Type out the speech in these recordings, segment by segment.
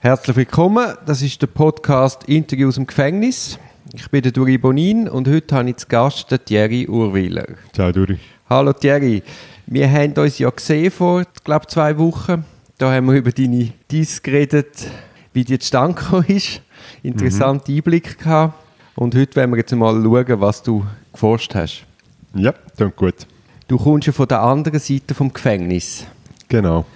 Herzlich willkommen, das ist der Podcast Interview aus dem Gefängnis. Ich bin der Duri Bonin und heute habe ich zu Gast den Thierry Urwiler. Ciao Duri. Hallo Thierry, wir haben uns ja gesehen vor, glaube zwei Wochen. Da haben wir über deine Dies geredet, wie die zustande gekommen ist. Interessanten mhm. Einblick gehabt. Und heute werden wir jetzt mal schauen, was du geforscht hast. Ja, klingt gut. Du kommst ja von der anderen Seite vom Gefängnis. Genau.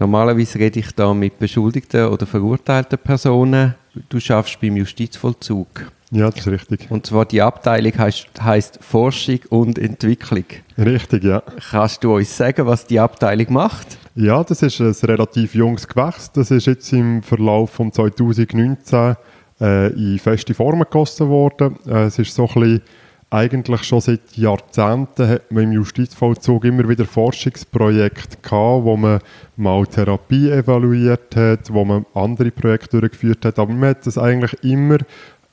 Normalerweise rede ich da mit beschuldigten oder verurteilten Personen. Du schaffst beim Justizvollzug. Ja, das ist richtig. Und zwar die Abteilung heißt, heißt Forschung und Entwicklung. Richtig, ja. Kannst du uns sagen, was die Abteilung macht? Ja, das ist ein relativ junges Gewächs. Das ist jetzt im Verlauf von 2019 äh, in feste Formen gegossen worden. Äh, es ist so ein bisschen eigentlich schon seit Jahrzehnten hat man im Justizvollzug immer wieder Forschungsprojekte gehabt, wo man mal Therapie evaluiert hat, wo man andere Projekte durchgeführt hat, aber man hat das eigentlich immer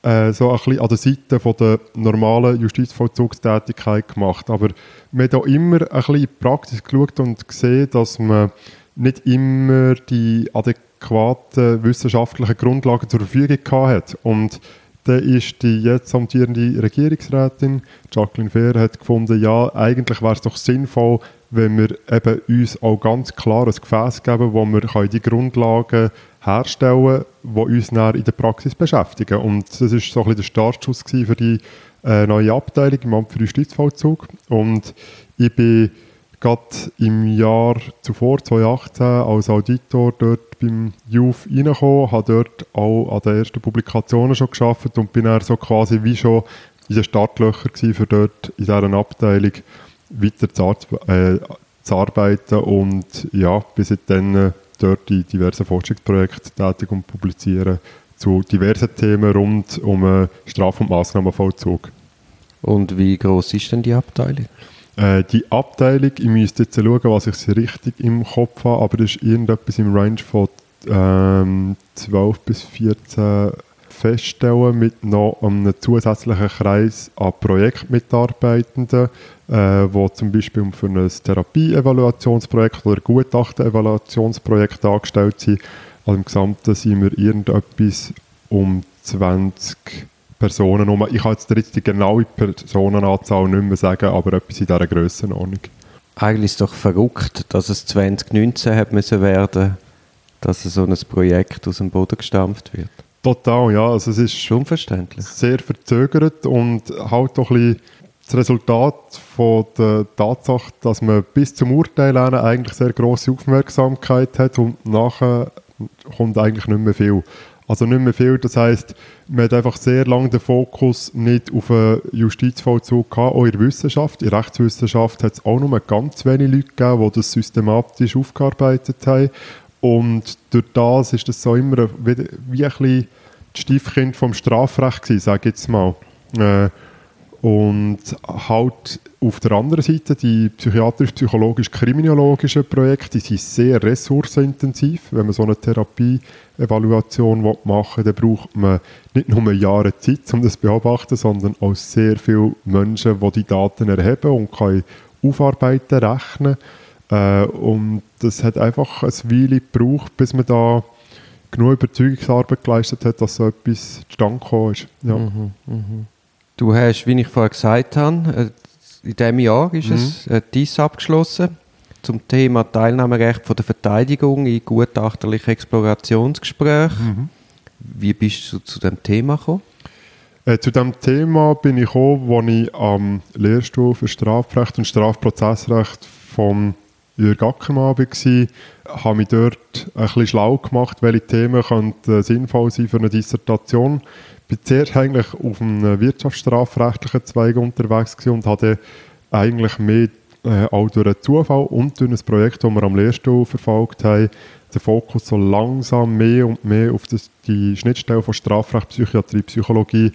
äh, so ein bisschen an der Seite von der normalen Justizvollzugstätigkeit gemacht. Aber man hat auch immer ein bisschen in die Praxis geschaut und gesehen, dass man nicht immer die adäquaten wissenschaftlichen Grundlagen zur Verfügung hatte. Und dann ist die jetzt amtierende Regierungsrätin Jacqueline Fehr hat gefunden, ja, eigentlich wäre es doch sinnvoll, wenn wir eben uns auch ganz klar ein Gefäß geben, wo wir die Grundlagen herstellen können, die uns dann in der Praxis beschäftigen. Und das war so ein bisschen der Startschuss für die äh, neue Abteilung im Amt für Justizvollzug. Und ich bin gerade im Jahr zuvor, 2018, als Auditor dort beim JUF reingekommen, habe dort auch an den ersten Publikationen schon geschafft und bin dann so quasi wie schon in den Startlöchern gewesen, für dort in dieser Abteilung weiter zu, äh, zu arbeiten und ja, bis dann äh, dort in diversen Forschungsprojekten tätig und publizieren zu diversen Themen rund um äh, Straf- und Massnahmenvollzug. Und wie groß ist denn die Abteilung? Äh, die Abteilung, ich müsste jetzt schauen, was ich richtig im Kopf habe, aber das ist irgendetwas im Range von ähm, 12 bis 14 feststellen mit noch einem zusätzlichen Kreis an Projektmitarbeitenden, äh, wo zum Beispiel für ein Therapie-Evaluationsprojekt oder Gutachten-Evaluationsprojekt angestellt sind. Also im Gesamten sind wir irgendetwas um 20 Personen um. Ich kann jetzt die genaue Personenanzahl nicht mehr sagen, aber etwas in dieser Grössenordnung. Eigentlich ist es doch verrückt, dass es 2019 hat müssen werden, dass so ein Projekt aus dem Boden gestampft wird. Total, ja. Also es ist unverständlich. Sehr verzögert und halt doch ein bisschen das Resultat von der Tatsache, dass man bis zum Urteil eigentlich sehr große Aufmerksamkeit hat und nachher kommt eigentlich nicht mehr viel. Also nicht mehr viel, das heißt, man hat einfach sehr lange den Fokus nicht auf einen Justizvollzug gehabt, auch in der Wissenschaft. In der Rechtswissenschaft hat es auch nur ganz wenige Leute gegeben, die das systematisch aufgearbeitet haben. Und durch das ist das so immer wie, wie ein bisschen das Stiefkind vom Strafrecht gewesen, sage ich jetzt mal. Äh, und halt auf der anderen Seite, die psychiatrisch-psychologisch-kriminologischen Projekte, die sind sehr ressourcenintensiv. Wenn man so eine Therapie-Evaluation machen will, dann braucht man nicht nur Jahre Zeit, um das zu beobachten, sondern auch sehr viele Menschen, die die Daten erheben und können aufarbeiten, rechnen. Äh, und das hat einfach eine Weile gebraucht, bis man da genug Überzeugungsarbeit geleistet hat, dass so etwas zustande gekommen ist. Ja. Mhm, mh. Du hast, wie ich vorher gesagt habe, äh, in diesem Jahr ist mhm. es äh, dies abgeschlossen zum Thema Teilnahmerecht von der Verteidigung in gutachterlichen Explorationsgesprächen. Mhm. Wie bist du zu dem Thema gekommen? Äh, zu dem Thema bin ich gekommen, als ich am Lehrstuhl für Strafrecht und Strafprozessrecht vom Jürg Ackermann war, habe mich dort ein bisschen schlau gemacht, welche Themen könnten sinnvoll sein für eine Dissertation. War zuerst eigentlich auf einem wirtschaftsstrafrechtlichen Zweig unterwegs und hatte eigentlich mehr äh, auch durch einen Zufall und durch ein Projekt, das wir am Lehrstuhl verfolgt haben, den Fokus so langsam mehr und mehr auf das, die Schnittstelle von Strafrecht, Psychiatrie, Psychologie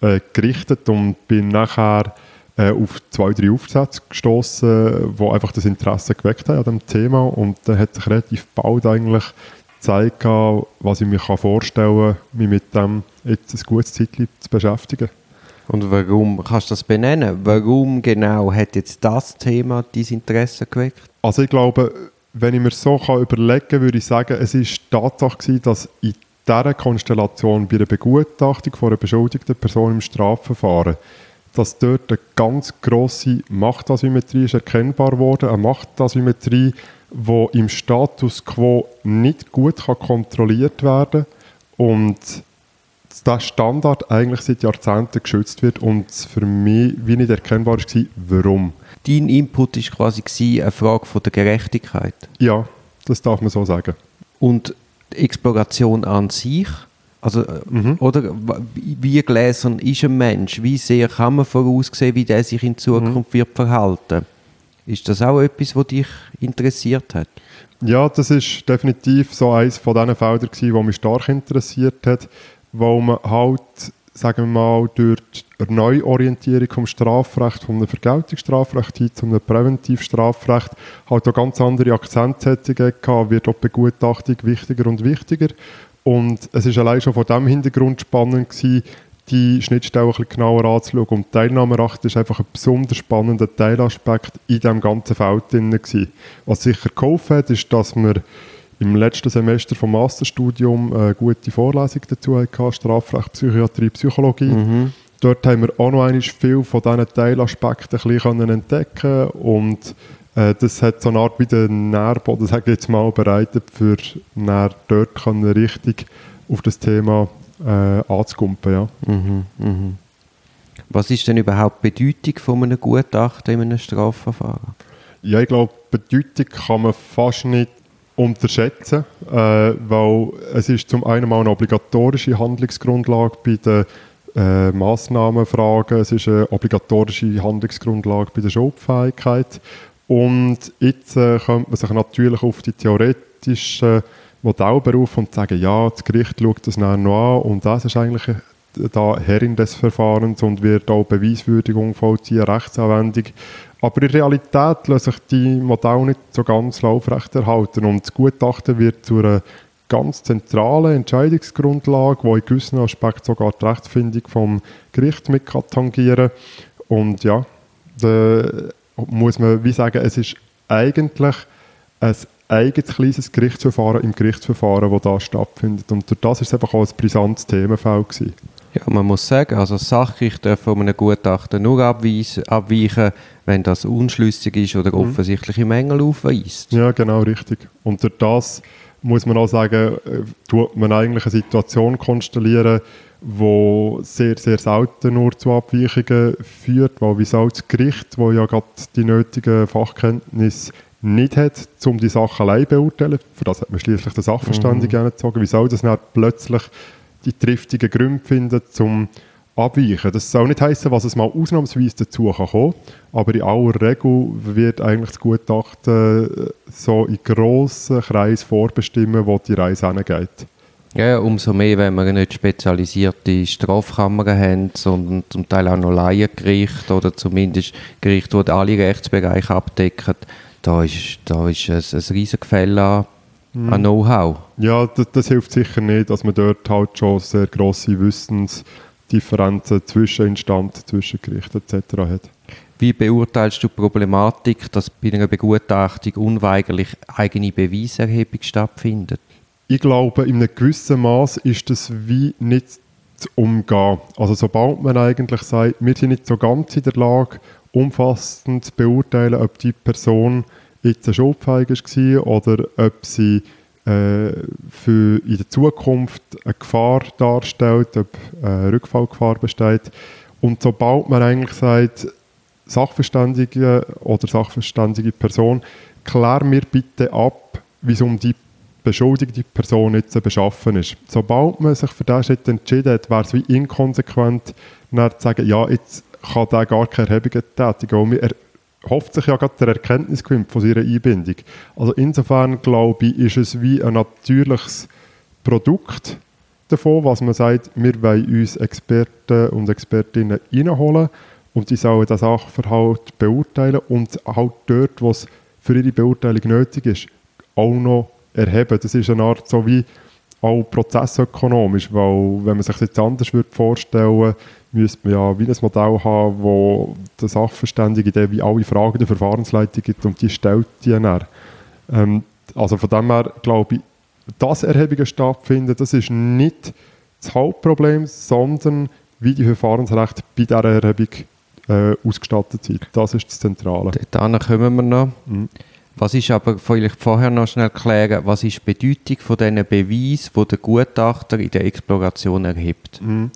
äh, gerichtet und bin nachher äh, auf zwei, drei Aufsätze gestoßen, wo einfach das Interesse geweckt haben an dem Thema und dann hat sich relativ bald eigentlich gezeigt, was ich mir vorstellen kann, mich mit dem jetzt ein gutes Zeitchen zu beschäftigen. Und warum, kannst du das benennen? Warum genau hat jetzt das Thema dein Interesse geweckt? Also ich glaube, wenn ich mir so kann überlegen kann, würde ich sagen, es ist Tatsache dass in dieser Konstellation bei einer Begutachtung von einer beschuldigten Person im Strafverfahren, dass dort eine ganz grosse Machtasymmetrie ist erkennbar wurde, eine Machtasymmetrie, die im Status quo nicht gut kann kontrolliert werden kann und der Standard eigentlich seit Jahrzehnten geschützt wird und für mich wie nicht erkennbar war, warum. Dein Input war quasi eine Frage von der Gerechtigkeit. Ja, das darf man so sagen. Und die Exploration an sich, also, mhm. oder wie gläsern ist ein Mensch? Wie sehr kann man voraussehen, wie der sich in Zukunft mhm. wird verhalten? Ist das auch etwas, was dich interessiert hat? Ja, das ist definitiv so eines von diesen Feldern, die mich stark interessiert hat, weil man halt sagen wir mal, durch die Neuorientierung vom Strafrecht, vom Vergeltungsstrafrecht hin zum Präventivstrafrecht, halt auch ganz andere Akzentsetzungen gehabt, wird auch Begutachtung wichtiger und wichtiger. Und es ist allein schon vor diesem Hintergrund spannend gewesen, die Schnittstelle ein bisschen genauer anzuschauen. Und Teilnahmerecht ist einfach ein besonders spannender Teilaspekt in diesem ganzen Feld drin Was sicher geholfen hat, ist, dass wir im letzten Semester vom Masterstudium eine gute Vorlesung dazu hatten, Strafrecht, Psychiatrie, Psychologie. Mhm. Dort haben wir auch noch einmal viel von diesen Teilaspekten ein bisschen entdecken und äh, das hat so eine Art wie den Nährboden, sage ich jetzt mal, bereitet, für dort können richtig auf das Thema äh, anzukumpen. Ja. Mhm, mhm. Was ist denn überhaupt die Bedeutung von einem Gutachten in einem Strafverfahren? Ja, ich glaube, Bedeutung kann man fast nicht unterschätzen, äh, weil es ist zum einen mal eine obligatorische Handlungsgrundlage bei den äh, Massnahmenfragen, es ist eine obligatorische Handlungsgrundlage bei der Schuldfähigkeit und jetzt äh, könnte man sich natürlich auf die theoretischen Modelle berufen und sagen, ja, das Gericht schaut das nachher noch an und das ist eigentlich äh, da Herrin des Verfahrens und wird auch Beweiswürdigung vollziehen, Rechtsanwendung. Aber in Realität lassen sich die Modelle nicht so ganz laufrecht erhalten und das Gutachten wird zu einer ganz zentralen Entscheidungsgrundlage, die in gewissen Aspekten sogar die Rechtsfindung vom Gericht mit tangieren Und ja, da muss man wie sagen, es ist eigentlich ein eigenes kleines Gerichtsverfahren im Gerichtsverfahren, das da stattfindet. Und durch das ist es einfach auch ein brisantes Themenfeld gewesen. Ja, man muss sagen, also Sachgericht darf von einem Gutachten nur abweisen, abweichen, wenn das unschlüssig ist oder mhm. offensichtliche Mängel aufweist. Ja, genau, richtig. Und durch das muss man auch sagen, äh, tut man eigentlich eine Situation konstellieren, wo sehr, sehr selten nur zu Abweichungen führt, weil wieso das Gericht, wo ja gerade die nötigen Fachkenntnisse nicht hat, um die Sache allein beurteilen, für das hat man schließlich den Sachverständigen mhm. gezogen, wieso das nicht plötzlich die triftigen Gründe finden, zum abweichen. Das soll nicht heißen, was es mal ausnahmsweise dazu kann kommen, aber in aller Regel wird eigentlich das Gutachten äh, so in grossen Kreis vorbestimmen, wo die Reise hingeht. Ja, umso mehr, wenn wir nicht spezialisierte Strafkammern haben, sondern zum Teil auch noch Laiengerichte oder zumindest Gerichte, die alle Rechtsbereiche abdecken. Da ist, da ist ein, ein riesiges Gefälle an mhm. an Know-how. Ja, das, das, hilft sicher nicht, dass man dort halt schon sehr grosse Wissensdifferenzen zwischen Instanzen, zwischen Gerichten etc. hat. Wie beurteilst du die Problematik, dass bei einer Begutachtung unweigerlich eigene Beweiserhebung stattfindet? Ich glaube, in einem gewissen Maß ist das wie nicht zu umgehen. Also sobald man eigentlich sagt, wir sind nicht so ganz in der Lage, umfassend zu beurteilen, ob die Person jetzt schuldfähig war oder ob sie äh, für in der Zukunft eine Gefahr darstellt, ob eine Rückfallgefahr besteht. Und sobald man eigentlich sagt, Sachverständige oder sachverständige Person, klär mir bitte ab, wie es um die beschuldigte Person jetzt beschaffen ist. Sobald man sich für das Schritt entschieden hat, wäre es wie inkonsequent, zu sagen, ja, jetzt kann der gar keine Erhebungen tätigen hofft sich ja gerade der Erkenntnisgewinn von seiner Einbindung. Also insofern glaube ich, ist es wie ein natürliches Produkt davon, was man sagt, wir wollen uns Experten und Expertinnen reinholen und die sollen das Sachverhalt beurteilen und halt dort, wo es für ihre Beurteilung nötig ist, auch noch erheben. Das ist eine Art so wie auch prozessökonomisch, weil wenn man sich das jetzt anders würde vorstellen würde, müsste man ja wie ein Modell haben, wo der Sachverständige der wie alle Fragen der Verfahrensleitung gibt und die stellt die dann. Ähm, also von dem her glaube ich, dass Erhebungen stattfinden, das ist nicht das Hauptproblem, sondern wie die Verfahrensrechte bei dieser Erhebung äh, ausgestattet sind. Das ist das Zentrale. Dann kommen wir noch. Mhm. Was ist aber, vielleicht vorher noch schnell klären, was ist die Bedeutung von diesen Beweisen, die der Gutachter in der Exploration erhebt? Mhm.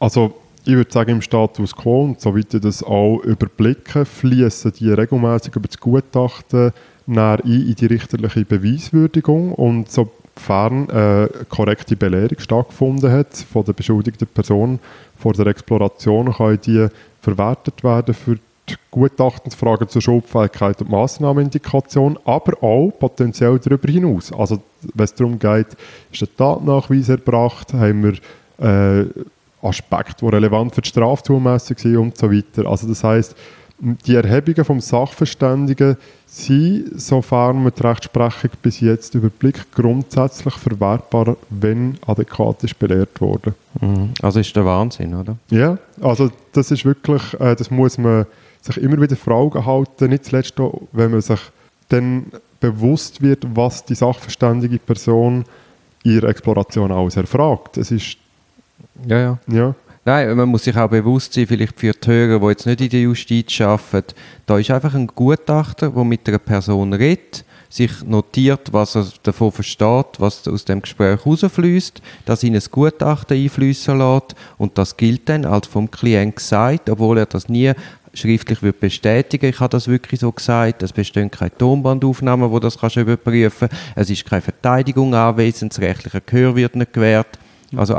Also ich würde sagen, im Status quo, und soweit ich das auch überblicke, fließen die regelmäßig über das Gutachten ein in die richterliche Beweiswürdigung und sofern eine korrekte Belehrung stattgefunden hat von der beschuldigten Person vor der Exploration, kann die verwertet werden für die Gutachtensfragen zur Schuldfähigkeit und Massnahmenindikation, aber auch potenziell darüber hinaus. Also wenn es darum geht, ist der Tatnachweis erbracht, haben wir äh, Aspekte, die relevant für die Strafzumessung sind und so weiter. Also das heißt, die Erhebungen vom Sachverständigen sind, sofern man die Rechtsprechung bis jetzt überblickt, grundsätzlich verwertbar, wenn adäquat ist belehrt worden. Mhm. Also ist der Wahnsinn, oder? Ja, also das ist wirklich, äh, das muss man sich immer wieder vor Augen halten, nicht zuletzt auch, wenn man sich dann bewusst wird, was die sachverständige Person in ihrer Exploration alles erfragt. Es ist ja, ja. ja. Nein, man muss sich auch bewusst sein, vielleicht für die Hörer, die jetzt nicht in der Justiz arbeiten, da ist einfach ein Gutachter, der mit einer Person redet, sich notiert, was er davon versteht, was aus dem Gespräch rausfließt, das in ein Gutachten einfließen lässt und das gilt dann als vom Klient gesagt, obwohl er das nie schriftlich wird bestätigen, ich habe das wirklich so gesagt, es bestehen keine Tonbandaufnahmen, wo das kannst überprüfen, es ist keine Verteidigung anwesend, das rechtliche Gehör wird nicht gewährt, also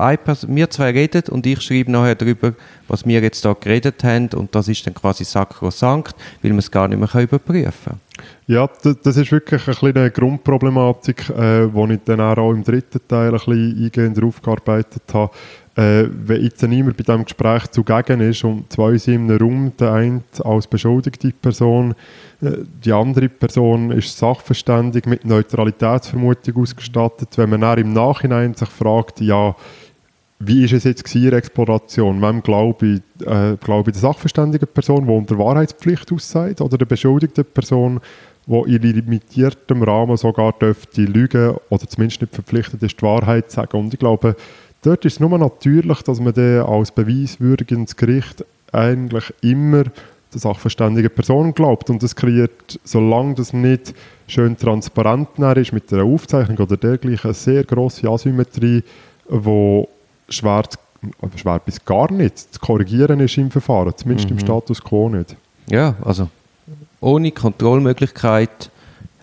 wir zwei reden und ich schreibe nachher darüber, was wir jetzt da geredet haben und das ist dann quasi sakrosankt, weil man es gar nicht mehr überprüfen kann. Ja, das ist wirklich eine kleine Grundproblematik, äh, die ich dann auch im dritten Teil ein bisschen eingehender aufgearbeitet habe äh, wenn jetzt niemand bei diesem Gespräch zugegen ist und zwei sind in einem Raum, der eine als beschuldigte Person, äh, die andere Person ist sachverständig mit Neutralitätsvermutung ausgestattet, wenn man dann im Nachhinein sich fragt, ja, wie ist es jetzt gewesen, Exploration? Wem glaube ich, äh, glaube ich der sachverständigen Person, die unter Wahrheitspflicht aussagt, oder der beschuldigten Person, die in limitiertem Rahmen sogar dürfte lügen oder zumindest nicht verpflichtet ist, die Wahrheit zu sagen. Und ich glaube, Dort ist es nur natürlich, dass man dann als beweiswürdiges Gericht eigentlich immer der sachverständigen Person glaubt. Und das kreiert, solange das nicht schön transparent ist mit der Aufzeichnung oder dergleichen, eine sehr grosse Asymmetrie, die schwer, schwer bis gar nicht zu korrigieren ist im Verfahren, zumindest mhm. im Status quo nicht. Ja, also ohne Kontrollmöglichkeit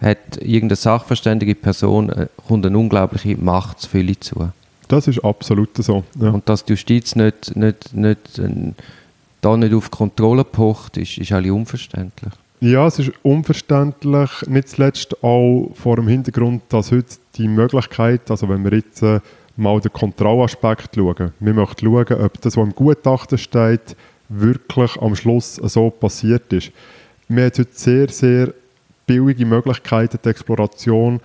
hat irgendeine sachverständige Person äh, kommt eine unglaubliche Machtsfülle zu. Das ist absolut so. Ja. Und dass die Justiz nicht, nicht, nicht, äh, da nicht auf Kontrolle pocht, ist, ist eigentlich unverständlich. Ja, es ist unverständlich, nicht zuletzt auch vor dem Hintergrund, dass heute die Möglichkeit, also wenn wir jetzt äh, mal den Kontrollaspekt schauen, wir möchten schauen, ob das, was im Gutachten steht, wirklich am Schluss so passiert ist. Wir haben heute sehr, sehr billige Möglichkeiten, die Exploration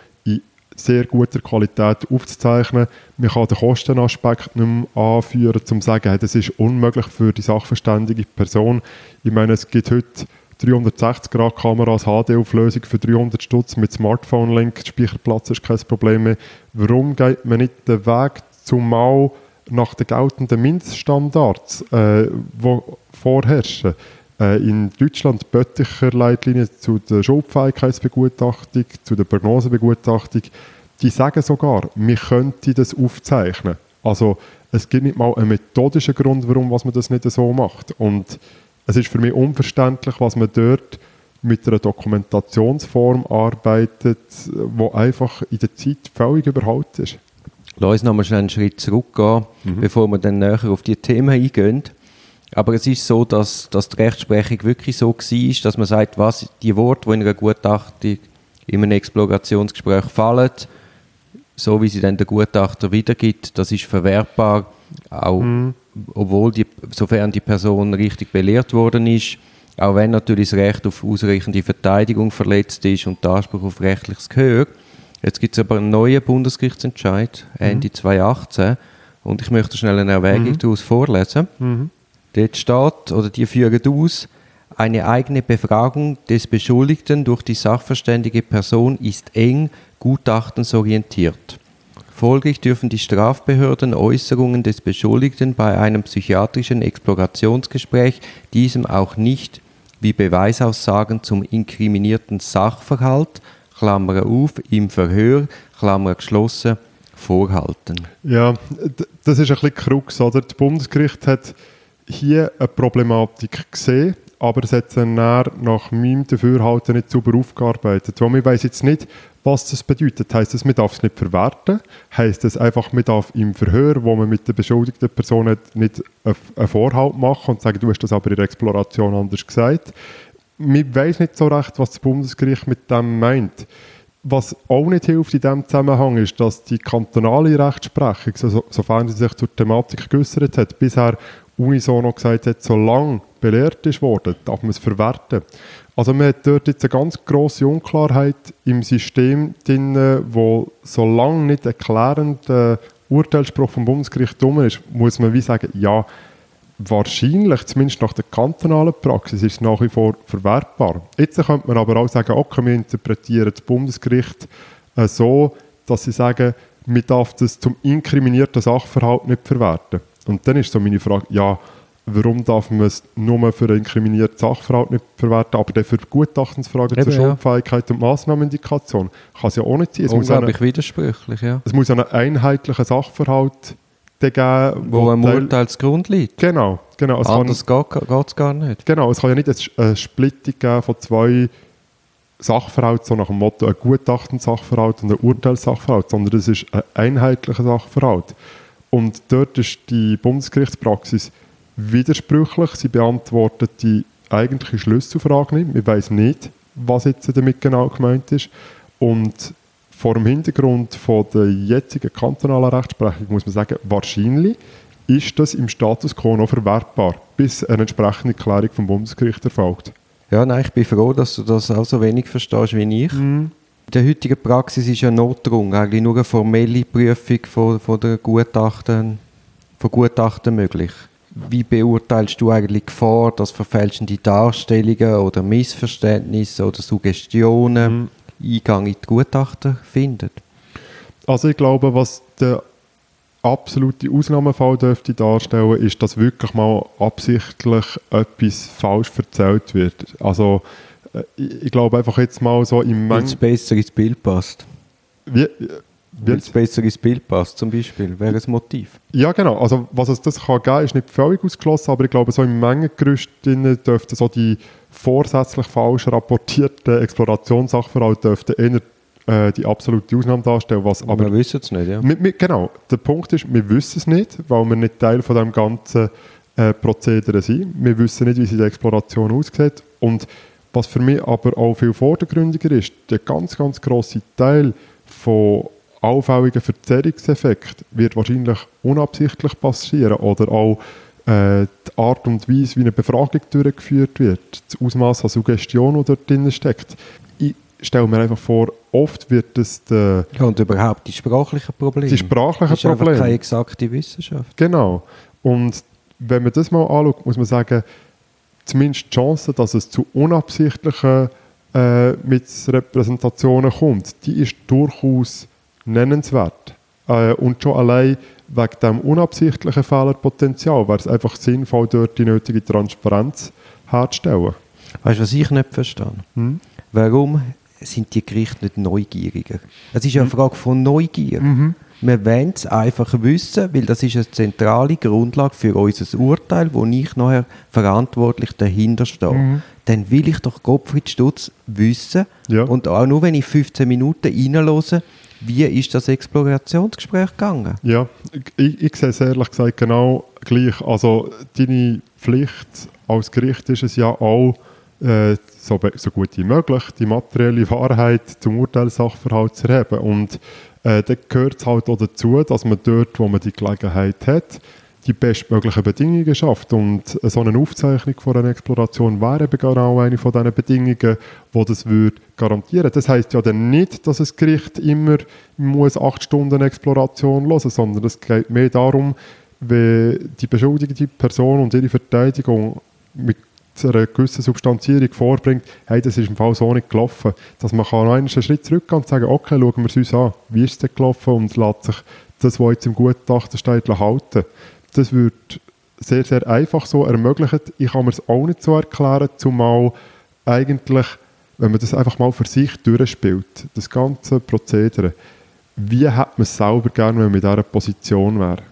sehr guter Qualität aufzuzeichnen. Man kann den Kostenaspekt nicht mehr anführen, um zu sagen, das ist unmöglich für die sachverständige Person. Ich meine, es gibt heute 360-Grad-Kameras, HD-Auflösung für 300 Stutz mit Smartphone-Link, Speicherplatz ist kein Problem mehr. Warum geht man nicht den Weg zumal nach den geltenden Mindeststandards, äh, die vorherrschen? Äh, in Deutschland Bötticher Leitlinien zu der Schuldfähigkeitsbegutachtung, zu der Prognosebegutachtung, die sagen sogar, wir könnten das aufzeichnen. Also es gibt nicht mal einen methodischen Grund, warum was man das nicht so macht. Und es ist für mich unverständlich, was man dort mit einer Dokumentationsform arbeitet, wo einfach in der Zeit völlig überholt ist. Lass uns nochmal schnell einen Schritt zurückgehen, mhm. bevor wir dann näher auf die Themen eingehen. Aber es ist so, dass, dass die Rechtsprechung wirklich so war, dass man sagt, was die Worte, die in einer Gutachtung in einem Explorationsgespräch fallen, so wie sie dann der Gutachter wiedergibt, das ist verwertbar, auch mhm. obwohl die, sofern die Person richtig belehrt worden ist, auch wenn natürlich das Recht auf ausreichende Verteidigung verletzt ist und der Anspruch auf rechtliches Gehör. Jetzt gibt es aber einen neuen Bundesgerichtsentscheid, Ende mhm. 2018, und ich möchte schnell eine Erwägung mhm. daraus vorlesen. Mhm. Dort steht, oder die führen aus, Eine eigene Befragung des Beschuldigten durch die sachverständige Person ist eng gutachtensorientiert. Folglich dürfen die Strafbehörden Äußerungen des Beschuldigten bei einem psychiatrischen Explorationsgespräch diesem auch nicht wie Beweisaussagen zum inkriminierten Sachverhalt, Klammer auf, im Verhör, Klammer geschlossen, vorhalten. Ja, das ist ein bisschen Krux, oder? Das Bundesgericht hat hier eine Problematik gesehen, aber es hat dann nach meinem Dafürhalten nicht sauber aufgearbeitet. Weil man weiß jetzt nicht, was das bedeutet. Heißt das, man darf es nicht verwerten? Heißt das einfach, man darf im Verhör, wo man mit der beschuldigten Person nicht einen Vorhalt machen und sagen, du hast das aber in der Exploration anders gesagt? Man weiß nicht so recht, was das Bundesgericht mit dem meint. Was auch nicht hilft in diesem Zusammenhang ist, dass die kantonale Rechtsprechung, so, sofern sie sich zur Thematik geäußert hat, bisher unisono gesagt hat, solange belehrt ist worden, darf man es verwerten. Also man hat dort jetzt eine ganz grosse Unklarheit im System drin, wo solange nicht ein klärender Urteilsspruch vom Bundesgericht dumm ist, muss man wie sagen, ja, wahrscheinlich, zumindest nach der kantonalen Praxis, ist es nach wie vor verwertbar. Jetzt könnte man aber auch sagen, okay, wir interpretieren das Bundesgericht äh, so, dass sie sagen, man darf das zum inkriminierten Sachverhalt nicht verwerten. Und dann ist so meine Frage, ja, warum darf man es nur für einen inkriminierten Sachverhalt nicht verwerten, aber dann für Gutachtensfragen Eben, zur Schuldfähigkeit ja. und Massnahmenindikation kann es ja auch nicht sein. Es Unglaublich eine, widersprüchlich, ja. Es muss einen einheitlichen Sachverhalt geben, wo, wo ein Urteilsgrund liegt. Genau, genau. Es Anders geht es gar nicht. Genau, es kann ja nicht eine Splittung geben von zwei Sachverhalten, so nach dem Motto ein Gutachtensachverhalt und ein Urteilssachverhalt, sondern es ist ein einheitlicher Sachverhalt. Und dort ist die Bundesgerichtspraxis widersprüchlich. Sie beantwortet die eigentliche Schlüsselfrage nicht. Man weiß nicht, was jetzt damit genau gemeint ist. Und vor dem Hintergrund von der jetzigen kantonalen Rechtsprechung muss man sagen, wahrscheinlich ist das im Status quo noch verwertbar, bis eine entsprechende Klärung vom Bundesgericht erfolgt. Ja, nein, ich bin froh, dass du das auch so wenig verstehst wie ich. Mm. In der heutigen Praxis ist ja Notdrung eigentlich nur eine formelle Prüfung von, von, der Gutachten, von Gutachten möglich wie beurteilst du eigentlich Gefahr, dass verfälschende Darstellungen oder Missverständnisse oder Suggestionen mhm. Eingang in die Gutachten finden? Also ich glaube, was der absolute Ausnahmefall dürfte darstellen, ist, dass wirklich mal absichtlich etwas falsch erzählt wird. Also äh, ich glaube einfach jetzt mal so im Weil es besser ins Bild passt. Wie, weil es besser ins Bild passt, zum Beispiel, wäre das Motiv. Ja, genau. Also, was es das kann geben, ist nicht völlig ausgeschlossen, aber ich glaube, so im Mengengerüst dürften so die vorsätzlich falsch rapportierten Explorationssachverhalte dürften eher äh, die absolute Ausnahme darstellen. Was aber, wir wissen es nicht, ja. Wir, wir, genau. Der Punkt ist, wir wissen es nicht, weil wir nicht Teil von dem ganzen äh, Prozedere sind. Wir wissen nicht, wie sie die Exploration aussieht. Und was für mich aber auch viel vordergründiger ist, der ganz, ganz grosse Teil von allfälliger Verzerrungseffekt wird wahrscheinlich unabsichtlich passieren oder auch äh, die Art und Weise, wie eine Befragung durchgeführt wird, das Ausmaß an Suggestion, das dort drin steckt. Ich stelle mir einfach vor, oft wird es der... Ja, und überhaupt die sprachlichen Probleme. Die sprachlichen das ist Probleme. keine exakte Wissenschaft. Genau. Und wenn man das mal anschaut, muss man sagen, zumindest die Chance, dass es zu unabsichtlichen äh, Repräsentationen kommt, die ist durchaus nennenswert. Äh, und schon allein wegen dem unabsichtlichen Fehlerpotenzial wäre es einfach sinnvoll, dort die nötige Transparenz herzustellen. Weißt du, was ich nicht verstehe? Hm? Warum sind die Gerichte nicht neugieriger? Es ist ja eine hm? Frage von Neugier. Mhm. Wir wollen es einfach wissen, weil das ist eine zentrale Grundlage für unser Urteil, wo ich nachher verantwortlich dahinter stehe. Mhm. Dann will ich doch Gottfried Stutz wissen ja. und auch nur, wenn ich 15 Minuten reinlose, wie ist das Explorationsgespräch gegangen? Ja, ich, ich sehe es ehrlich gesagt genau gleich. Also deine Pflicht als Gericht ist es ja auch, äh, so, so, gut wie möglich die materielle Wahrheit zum Urteilssachverhalt zu erheben. Und äh, da gehört es halt auch dazu, dass man dort, wo man die Gelegenheit hat, die bestmöglichen Bedingungen schafft. Und so eine Aufzeichnung von einer Exploration wäre eben genau eine von diesen Bedingungen, die das würde garantieren. Das heißt ja dann nicht, dass das Gericht immer muss acht Stunden Exploration hören, sondern es geht mehr darum, wie die beschuldigte Person und ihre Verteidigung mit zu einer gewissen Substanzierung vorbringt, hey, das ist im Fall so nicht gelaufen. Dass man kann einen Schritt zurückgehen und sagen, okay, schauen wir es uns an, wie ist es denn gelaufen und lässt sich das, was jetzt im Gutachten steht, halten. Das wird sehr, sehr einfach so ermöglichen. Ich kann mir es auch nicht so erklären, zumal eigentlich, wenn man das einfach mal für sich durchspielt, das ganze Prozedere, wie hat man es selber gerne, wenn man in dieser Position wäre?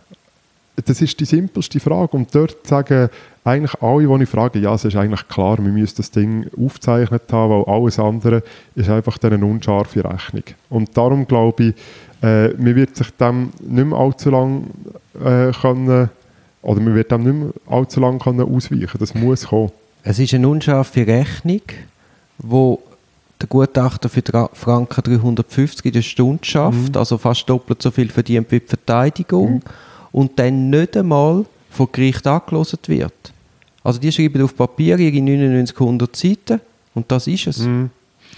Das ist die simpelste Frage. Und dort sagen eigentlich alle, die ich frage, ja, es ist eigentlich klar, wir müssen das Ding aufgezeichnet haben, weil alles andere ist einfach eine unscharfe Rechnung. Und darum glaube ich, äh, man wird sich dem nicht mehr allzu lange äh, können, oder man wird dem nicht mehr allzu lange können ausweichen Das muss kommen. Es ist eine unscharfe Rechnung, wo der Gutachter für Franken 350 in der Stunde schafft, mhm. also fast doppelt so viel verdient wie die Verteidigung, mhm. und dann nicht einmal vom Gericht angelost wird. Also die schreiben auf Papier ihre 9900 Seiten und das ist es. Mhm.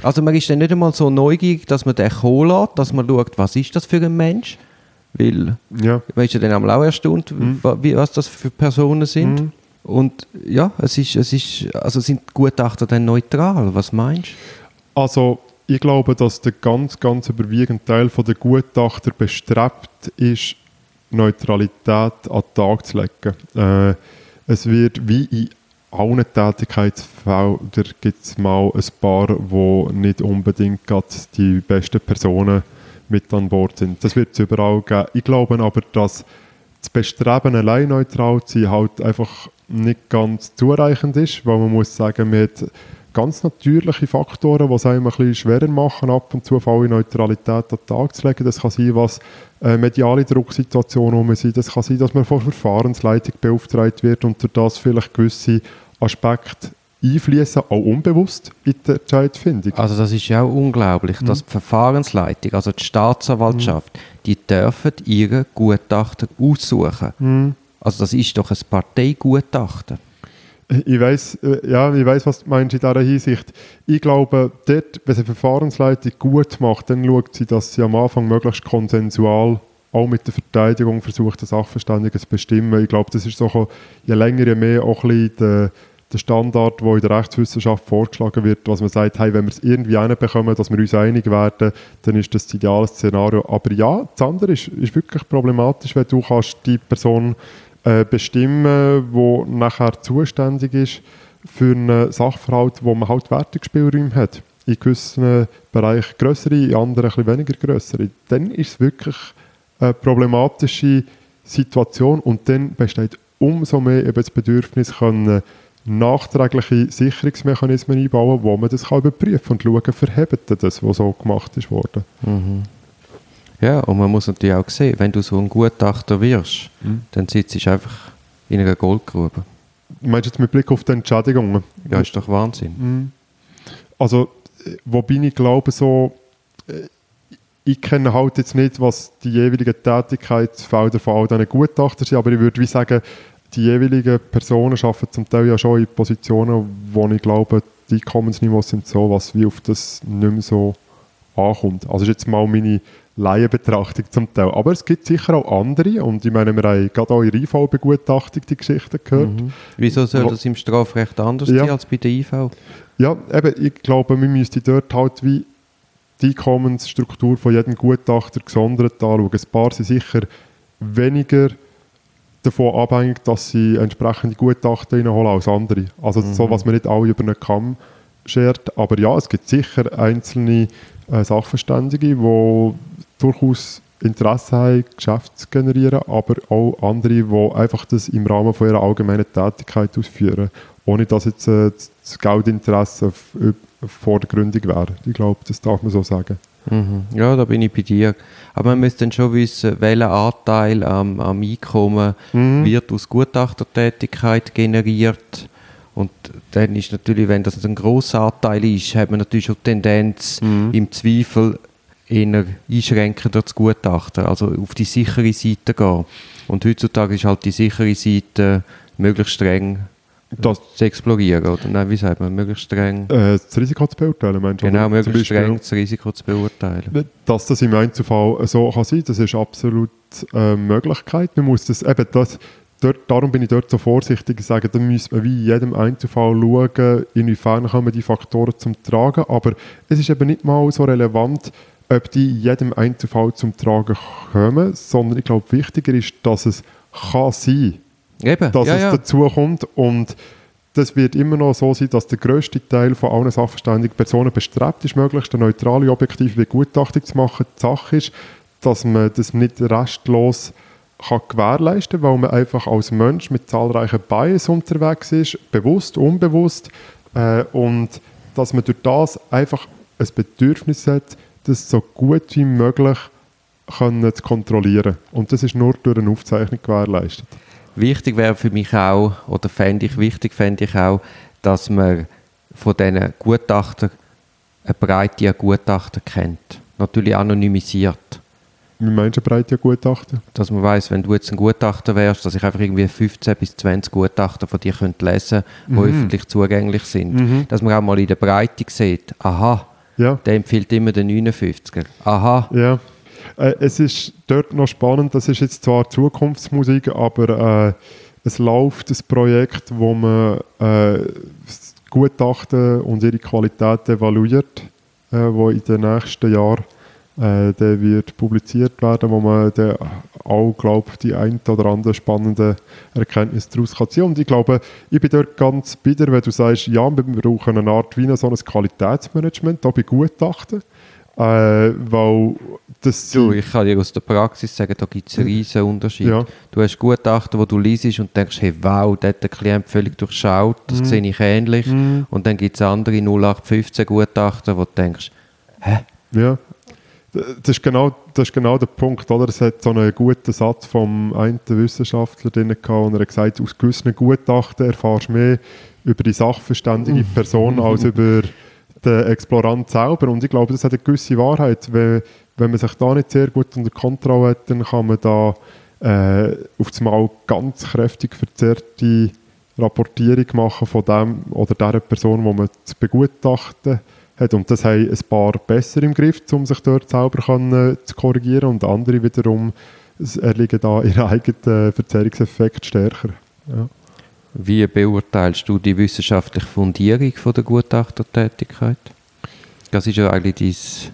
Also man ist dann nicht einmal so neugierig, dass man den kommen lässt, dass man schaut, was ist das für ein Mensch, weil ja. man ist ja dann auch erstaunt, mhm. was das für Personen sind. Mhm. Und ja, es ist, es ist, also sind Gutachter dann neutral, was meinst du? Also ich glaube, dass der ganz, ganz überwiegende Teil der Gutachter bestrebt ist, Neutralität an den Tag zu legen. Äh, es wird wie in allen Tätigkeitsfeldern gibt es mal ein paar, wo nicht unbedingt die besten Personen mit an Bord sind. Das wird es überall geben. Ich glaube aber, dass das Bestreben, allein neutral zu sein, halt einfach nicht ganz zureichend ist, weil man muss sagen, mit ganz natürliche Faktoren, die es einem ein bisschen schwerer machen, ab und zu volle Neutralität an den Tag zu legen. Das kann sein, was äh, mediale Drucksituationen um sind. Das kann sein, dass man von Verfahrensleitung beauftragt wird und durch das vielleicht gewisse Aspekte einfließen, auch unbewusst in der Entscheidfindung. Also das ist ja auch unglaublich, mhm. dass die Verfahrensleitung, also die Staatsanwaltschaft, mhm. die dürfen ihre Gutachter aussuchen. Mhm. Also das ist doch ein Parteigutachten. Ich weiß, äh, ja, ich weiß, was du meinst in dieser Hinsicht. Ich glaube, dort, wenn sie eine Verfahrensleitung gut macht, dann schaut sie, dass sie am Anfang möglichst konsensual auch mit der Verteidigung versucht, den Sachverständigen zu bestimmen. Ich glaube, das ist so, je länger, je mehr auch ein bisschen der, der Standard, der in der Rechtswissenschaft vorgeschlagen wird, was man sagt, hey, wenn wir es irgendwie hinbekommen, dass wir uns einig werden, dann ist das das ideale Szenario. Aber ja, das andere ist, ist wirklich problematisch, wenn du kannst die Person äh, bestimmen, wo nachher zuständig ist für einen Sachverhalt, wo man halt Wertungsspielräume hat. In gewissen Bereichen größere, in anderen ein bisschen weniger größere. Dann ist es wirklich eine problematische Situation und dann besteht umso mehr eben das Bedürfnis, können nachträgliche Sicherungsmechanismen einbauen, wo man das kann überprüfen und schauen, verhebt das, was so gemacht ist worden. Mhm. Ja, und man muss natürlich auch sehen, wenn du so ein Gutachter wirst, mhm. dann sitzt du einfach in einer Goldgrube. Meinst du jetzt mit Blick auf die Entschädigungen? Ja, ist doch Wahnsinn. Mhm. Also, wobei ich glaube, so, äh, ich kenne halt jetzt nicht, was die jeweiligen Tätigkeitsfelder von all diesen Gutachtern sind, aber ich würde wie sagen, die jeweiligen Personen arbeiten zum Teil ja schon in Positionen, wo ich glaube, die Einkommensniveaus sind so, was wie auf das nicht mehr so ankommt. Also ist jetzt mal meine Laienbetrachtung zum Teil. Aber es gibt sicher auch andere und ich meine, wir haben gerade auch in der IV-Begutachtung die Geschichten gehört. Mhm. Wieso soll das im Strafrecht anders ja. sein als bei der IV? Ja, eben, ich glaube, wir müssten dort halt wie die Einkommensstruktur von jedem Gutachter gesondert anschauen. Ein paar sind sicher weniger davon abhängig, dass sie entsprechende Gutachten reinholen als andere. Also mhm. so, was man nicht alle über einen Kamm schert. Aber ja, es gibt sicher einzelne äh, Sachverständige, die durchaus Interesse haben, Geschäfte zu generieren, aber auch andere, die einfach das im Rahmen von ihrer allgemeinen Tätigkeit ausführen, ohne dass jetzt äh, das Geldinteresse vordergründig wäre. Ich glaube, das darf man so sagen. Mhm. Ja, da bin ich bei dir. Aber man müsste dann schon wissen, welcher Anteil am, am Einkommen mhm. wird aus Gutachtertätigkeit generiert. Und dann ist natürlich, wenn das ein grosser Anteil ist, hat man natürlich schon die Tendenz, mhm. im Zweifel eher einschränkender zu gutachten, also auf die sichere Seite gehen. Und heutzutage ist halt die sichere Seite möglichst streng das zu explorieren, oder? Nein, wie sagt man? Möglichst streng... Äh, das Risiko zu beurteilen, meinst du? Genau, möglichst streng das Risiko zu beurteilen. Dass das im Einzelfall so kann sein, das ist absolut eine äh, Möglichkeit. Man muss das, eben das, dort, darum bin ich dort so vorsichtig und sage, da müssen wir wie in jedem Einzelfall schauen, inwiefern kommen die Faktoren zum Tragen, aber es ist eben nicht mal so relevant, ob die in jedem Einzelfall zum Tragen kommen, sondern ich glaube, wichtiger ist, dass es kann sein, Eben, dass ja, es ja. dazu kommt und das wird immer noch so sein, dass der grösste Teil von allen sachverständigen Personen bestrebt ist, möglichst eine neutrale, objektive Begutachtung zu machen. Die Sache ist, dass man das nicht restlos kann gewährleisten kann, weil man einfach als Mensch mit zahlreichen Bias unterwegs ist, bewusst, unbewusst, äh, und dass man durch das einfach ein Bedürfnis hat, das so gut wie möglich können zu kontrollieren. Und das ist nur durch eine Aufzeichnung gewährleistet. Wichtig wäre für mich auch, oder fände ich wichtig, fände ich auch, dass man von diesen Gutachtern eine Breite an Gutachter kennt. Natürlich anonymisiert. Wie meinst du breite Gutachten? Dass man weiß, wenn du jetzt ein Gutachter wärst, dass ich einfach irgendwie 15 bis 20 Gutachter von dir könnte lesen die öffentlich zugänglich sind. Dass man auch mal in der Breite sieht, aha, Ja. der empfiehlt immer den 59er. Aha, Ja, äh, es ist dort noch spannend, das ist jetzt zwar Zukunftsmusik, aber äh, es läuft ein Projekt, wo man äh, das Gutachten und ihre Qualität evaluiert, äh, wo in den nächsten Jahren äh, der wird publiziert werden, wo man dann auch, glaube die ein oder andere spannende Erkenntnis daraus kann ziehen. Und ich glaube, ich bin dort ganz bitter, wenn du sagst, ja, wir brauchen eine Art wie so ein Qualitätsmanagement, auch bei Gutachten, äh, weil das Du, ich kann dir aus der Praxis sagen, da gibt es einen riesen Unterschied. Ja. Du hast Gutachten, wo du liest und denkst, hey, wow, der hat der Klient völlig durchschaut, das Mhm. sehe ich ähnlich. Und dann gibt es andere 0815 Gutachten, wo du denkst, hä? Ja, das ist, genau, das ist genau der Punkt, oder? Es hat so einen guten Satz vom einen Wissenschaftler drin gehabt, und er hat gesagt, aus gewissen Gutachten erfährst du mehr über die sachverständige Einzelne als über den Explorant selber. Und ich glaube, das hat eine gewisse Wahrheit. Wenn, wenn man sich da nicht sehr gut unter Kontrolle hat, dann kann man da äh, auf einmal ganz kräftig verzerrte Rapportierung machen von dem oder der Person, die man zu begutachten hat. Und das haben ein paar besser im Griff, um sich dort selber können, zu korrigieren und andere wiederum erliegen da ihren eigenen Verzerrungseffekt stärker. Ja. Wie beurteilst du die wissenschaftliche Fundierung von der Gutachtertätigkeit? Das ist ja eigentlich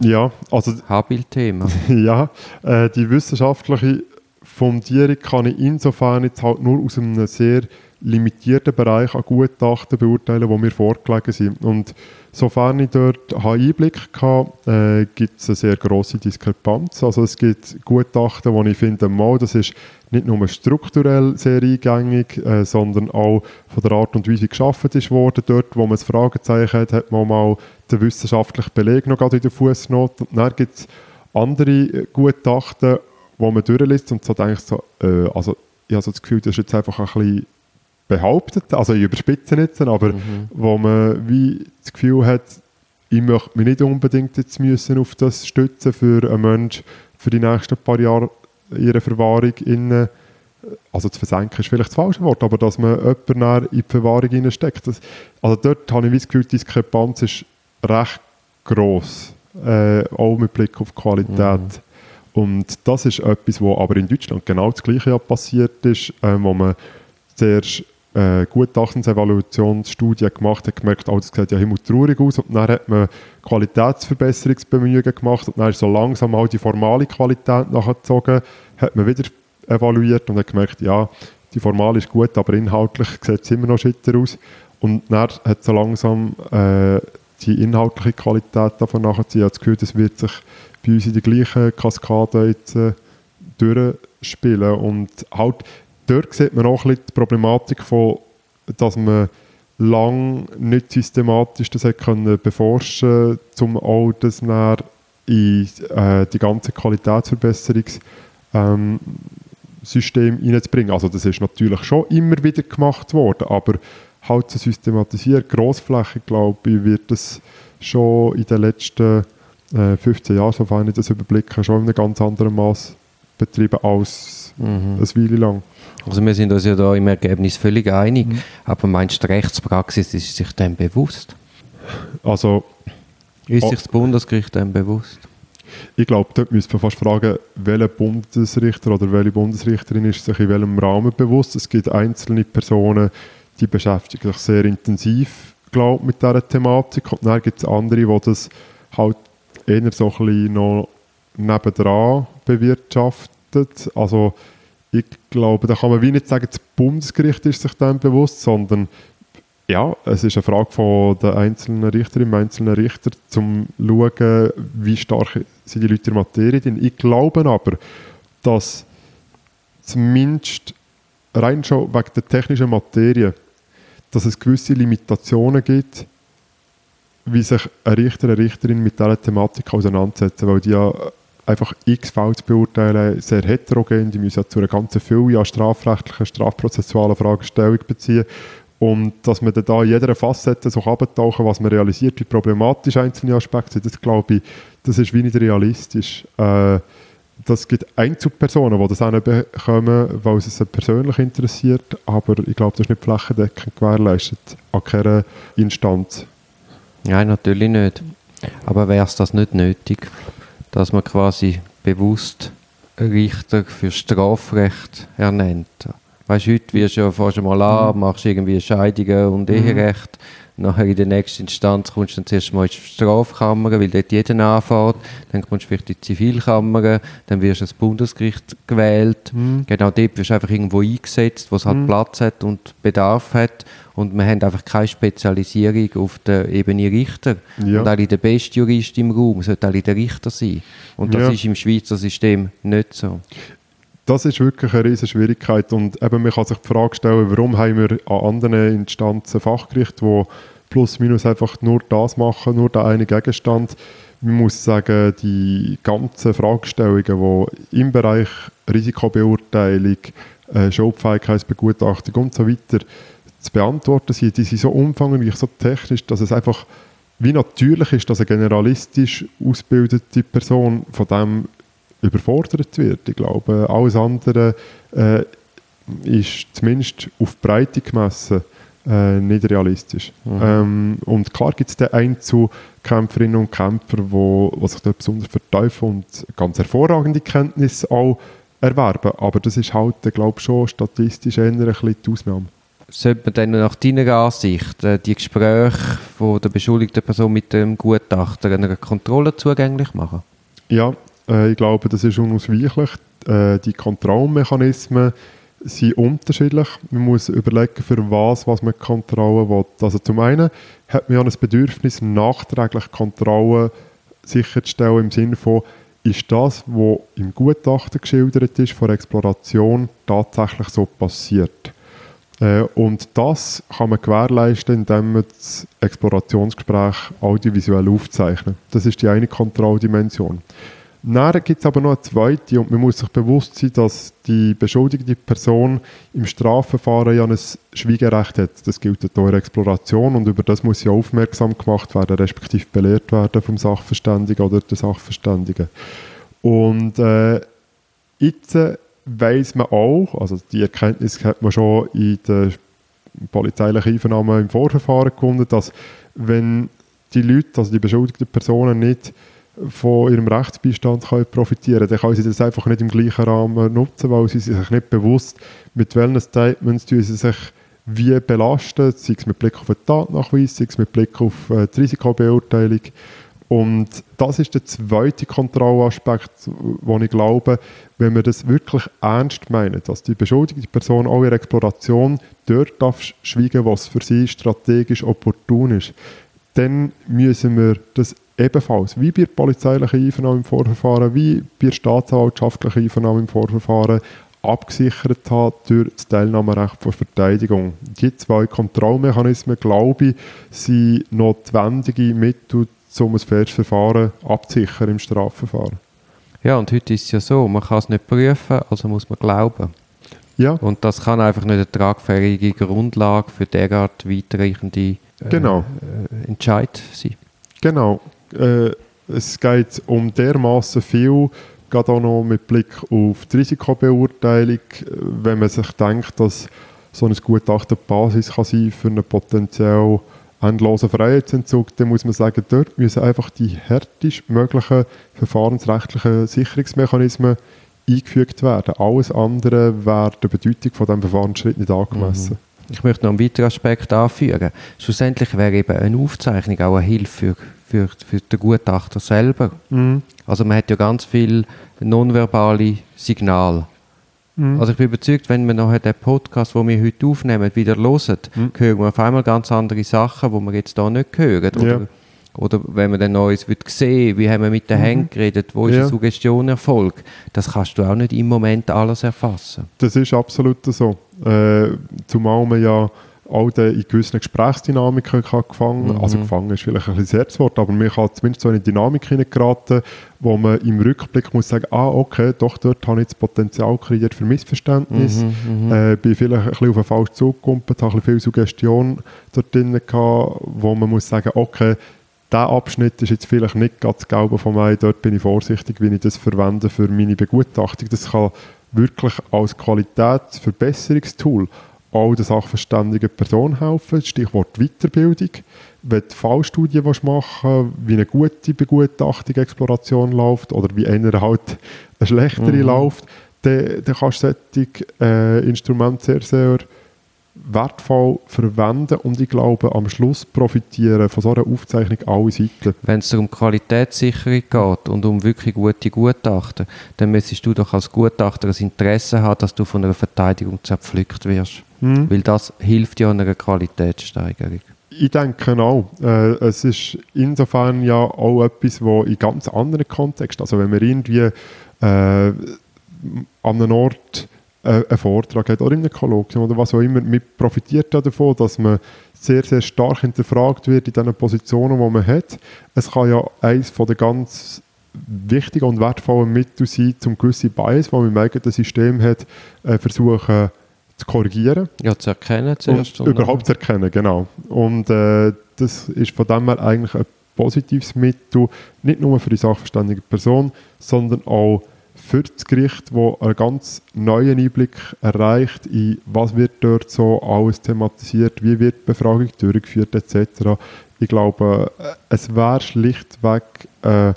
Ja, also dein Habil-Thema. ja, äh, die wissenschaftliche Fundierung kann ich insofern jetzt halt nur aus einem sehr limitierten Bereich an Gutachten beurteilen, die mir vorgelegen sind. Und sofern ich dort Einblick hatte, äh, gibt es eine sehr grosse Diskrepanz. Also es gibt Gutachten, wo ich finde, mal, das ist nicht nur strukturell sehr eingängig, äh, sondern auch von der Art und Weise, wie geschaffen ist worden. Dort, wo man das Fragezeichen hat, hat man mal den wissenschaftlichen Beleg noch gerade in der Fußnote. Und dann gibt es andere äh, Gutachten, wo man durchliest und so denkt so, äh, also ich habe so das Gefühl, das ist jetzt einfach ein bisschen behauptet, also ich überspitze nicht, aber wo man wie das Gefühl hat, ich möchte mich nicht unbedingt jetzt müssen auf das stützen für einen Menschen für die nächsten paar Jahre ihre Verwahrung in also zu versenken ist vielleicht das falsche Wort, aber dass man jemanden in die Verwahrung. Das, also dort habe ich das Gefühl, die Diskrepanz ist recht gross, äh, auch mit Blick auf die Qualität. Und das ist etwas, wo aber in Deutschland genau das Gleiche passiert ist, äh, wo man zuerst äh, Gutachtensevaluationsstudie gemacht hat, gemerkt, oh, sieht ja himmeltraurig aus. Und dann hat man Qualitätsverbesserungsbemühungen gemacht. Und dann ist so langsam auch die formale Qualität nachgezogen, hat man wieder evaluiert und hat gemerkt, ja, die formale ist gut, aber inhaltlich sieht es immer noch schitter aus. Und dann hat so langsam äh, die inhaltliche Qualität davon habe das Gefühl, das wird sich bei uns in die gleiche Kaskade jetzt äh, durchspielen. Und halt dort sieht man auch ein bisschen die Problematik von, dass man lang nicht systematisch das hat können beforschen, um auch das dann in äh, die ganze Qualitätsverbesserungs ähm, System reinzubringen. Also das ist natürlich schon immer wieder gemacht worden, aber halt zu systematisieren, grossflächig, glaube ich, wird das schon in den letzten äh, 15 Jahren, sofern ich das überblicke, schon in einem ganz anderen Maß betrieben als Mhm. eine Weile lang. Also wir sind uns ja da im Ergebnis völlig einig, Mhm. aber meinst du, die Rechtspraxis ist sich dem bewusst? Also Ist sich das Bundesgericht dem bewusst? Ich glaube, dort müsste man fast fragen, welcher Bundesrichter oder welche Bundesrichterin ist sich in welchem Rahmen bewusst. Es gibt einzelne Personen, die beschäftigen sich sehr intensiv glaub, mit dieser Thematik und dann gibt es andere, die das halt eher so ein bisschen noch nebendran bewirtschaftet. Also ich glaube, da kann man wie nicht sagen, das Bundesgericht ist sich dem bewusst, sondern ja, es ist eine Frage von der einzelnen Richterin, einzelnen Richter, zum schauen, wie stark sind die Leute in der Materie drin. Ich glaube aber, dass zumindest rein schon wegen der technischen Materie, dass es gewisse Limitationen gibt, wie sich ein Richter, eine Richterin mit dieser Thematik auseinandersetzen, weil die ja einfach x Fälle zu beurteilen, sehr heterogen, die müssen ja zu einer ganzen Fülle an strafrechtlichen, strafprozessualen Fragestellungen beziehen und dass man da in jeder Facette so abtauchen was man realisiert, wie problematisch einzelne Aspekte sind, das glaube ich, das ist wie nicht realistisch. Äh, das gibt Einzelpersonen, die das auch nicht bekommen, weil es sie persönlich interessiert, aber ich glaube, das ist nicht flächendeckend gewährleistet an keiner Instanz. Nein, natürlich nicht. Aber wäre es das nicht nötig, dass man quasi bewusst Richter für Strafrecht ernennt? Weißt du, heute wirst du ja fast mal an, mhm. machst irgendwie Scheidungen und mhm. Nachher in der nächsten Instanz kommst du dann zuerst mal in die Strafkammer, weil dort jeder anfährt. Dann kommst du vielleicht in die Zivilkammer, dann wirst du ins Bundesgericht gewählt. Mhm. Genau dort wirst du einfach irgendwo eingesetzt, wo es halt mhm. Platz hat und Bedarf hat. Und wir haben einfach keine Spezialisierung auf der Ebene Richter. Ja. Und alle der beste Jurist im Raum sollte alle der Richter sein. Und das ja. ist im Schweizer System nicht so das ist wirklich eine riesige Schwierigkeit und eben man kann sich die Frage stellen, warum haben wir an anderen Instanzen Fachgerichte, die plus minus einfach nur das machen, nur der eine Gegenstand. Man muss sagen, die ganzen Fragestellungen, die im Bereich Risikobeurteilung, äh, Schulfähigkeitsbegutachtung und so weiter zu beantworten sind, die sind so umfangreich, so technisch, dass es einfach wie natürlich ist, dass eine generalistisch ausgebildete Person von dem überfordert wird. Ich glaube, alles andere äh, ist zumindest auf Breite gemessen äh, nicht realistisch. Mhm. Ähm, und klar gibt es den Einzelkämpferinnen und Kämpfer, wo, wo sich dort besonders verteufeln und ganz hervorragende Kenntnisse auch erwerben. Aber das ist halt, glaube ich, schon statistisch eher ein bisschen die Ausnahme. Sollte man dann nach deiner Ansicht äh, die Gespräche von der beschuldigten Person mit dem Gutachter einer Kontrolle zugänglich machen? Ja, äh, ich glaube, das ist unausweichlich. Äh, die Kontrollmechanismen sind unterschiedlich. Man muss überlegen, für was, was man Kontrollen will. Also zum einen hat man ja ein Bedürfnis, nachträglich Kontrollen sicherzustellen im Sinne von, ist das, was im Gutachten geschildert ist, von Exploration, tatsächlich so passiert. Äh, und das kann man gewährleisten, indem man das Explorationsgespräch audiovisuell aufzeichnet. Das ist die eine Kontrolldimension. Dann gibt es aber noch eine zweite und man muss sich bewusst sein, dass die beschuldigte Person im Strafverfahren ja ein Schwiegerecht hat. Das gilt in der Exploration und über das muss sie aufmerksam gemacht werden, respektive belehrt werden vom Sachverständigen oder der Sachverständigen. Und äh, jetzt weiß man auch, also die Erkenntnis hat man schon in der polizeilichen Einvernahme im Vorverfahren gefunden, dass wenn die Leute, also die beschuldigten Personen nicht von ihrem Rechtsbeistand können profitieren dann können sie das einfach nicht im gleichen Rahmen nutzen, weil sie sich nicht bewusst, mit welchen Statements sie sich wie belasten, sei es mit Blick auf den Tatnachweis, sei es mit Blick auf äh, die Risikobeurteilung. Und das ist der zweite Kontrollaspekt, wo ich glaube, wenn wir das wirklich ernst meinen, dass die beschuldigte Person auch ihre Exploration dort darf schweigen, was für sie strategisch opportun ist, dann müssen wir das ebenfalls, wie bei der polizeilichen Einvernahme im Vorverfahren, wie bei der staatsanwaltschaftlichen Einvernahme im Vorverfahren, abgesichert hat durch das Teilnahmerecht der Verteidigung. Die zwei Kontrollmechanismen, glaube ich, sind notwendige Mittel, um ein faires Verfahren abzusichern im Strafverfahren. Ja, und heute ist es ja so, man kann es nicht prüfen, also muss man glauben. Ja. Und das kann einfach nicht eine tragfähige Grundlage für derart weitreichende äh, genau. äh, Entscheid sein. Genau äh, es geht um dermaßen viel, gerade auch noch mit Blick auf die Risikobeurteilung, wenn man sich denkt, dass so ein Gutachten Basis kann sein für eine potenziell endlosen Freiheitsentzug, dann muss man sagen, dort müssen einfach die härtest möglichen verfahrensrechtlichen Sicherungsmechanismen eingefügt werden. Alles andere wäre der Bedeutung von diesem Verfahrensschritt nicht angemessen. Mhm. Ich möchte noch einen weiteren Aspekt anfügen. Schlussendlich wäre eben eine Aufzeichnung auch eine Hilfe für, für, für den Gutachter selber. Mhm. Also man hat ja ganz viel nonverbale Signale. Mhm. Also ich bin überzeugt, wenn wir nachher den Podcast, den wir heute aufnehmen, wieder hören, mhm. hören wir auf einmal ganz andere Sachen, die wir jetzt hier nicht hören. Oder, ja. oder wenn man dann Neues wird sehen, wie haben wir mit den mhm. Händen geredet, wo ist ja. die Suggestion erfolgt, das kannst du auch nicht im Moment alles erfassen. Das ist absolut so. Äh, zumal man ja auch in gewissen Gesprächsdynamiken kann gefangen mhm. Also gefangen ist vielleicht ein bisschen das Wort, aber man kann zumindest so in eine Dynamik hineingeraten, wo man im Rückblick muss sagen, ah, okay, doch, dort habe ich das Potenzial kreiert für Missverständnis. Mhm, mhm. äh, bin vielleicht ein bisschen auf einen falschen Zug gekommen, habe ein bisschen viel Suggestion dort drin gehabt, wo man muss sagen, okay, dieser Abschnitt ist jetzt vielleicht nicht ganz Gelbe von mir, dort bin ich vorsichtig, wie ich das verwende für meine Begutachtung. Das kann wirklich als Qualitätsverbesserungstool auch der sachverständigen Person helfen. Stichwort Weiterbildung. Wenn du Fallstudien machen willst, wie eine gute Begutachtung, Exploration läuft oder wie einer halt eine schlechtere mhm. läuft, dann, dann kannst du solche äh, Instrumente sehr, sehr wertvoll verwenden und ich glaube, am Schluss profitieren von so einer Aufzeichnung alle Seiten. Wenn es um Qualitätssicherung geht und um wirklich gute Gutachten, dann müsstest du doch als Gutachter ein Interesse haben, dass du von einer Verteidigung zerpflückt wirst. Mhm. Weil das hilft ja einer Qualitätssteigerung. Ich denke auch. Äh, es ist insofern ja auch etwas, wo in ganz anderen Kontext, also wenn man irgendwie äh, an einem Ort äh, einen Vortrag hat oder in einem Kolloquium oder was auch immer, man profitiert davon, dass man sehr, sehr stark hinterfragt wird in den Positionen, die man hat. Es kann ja eines von den ganz wichtigen und wertvollen Mittel sein, um gewisse Bias, die man im eigenen System hat, äh, versuchen zu korrigieren. Ja, zu erkennen zuerst. Und überhaupt zu erkennen, genau. Und äh, das ist von dem her eigentlich ein positives Mittel, nicht nur für die sachverständige Person, sondern auch für das Gericht, wo einen ganz neuen Einblick erreicht in was wird dort so alles thematisiert, wie wird die Befragung durchgeführt etc. Ich glaube, äh, es wäre schlichtweg eine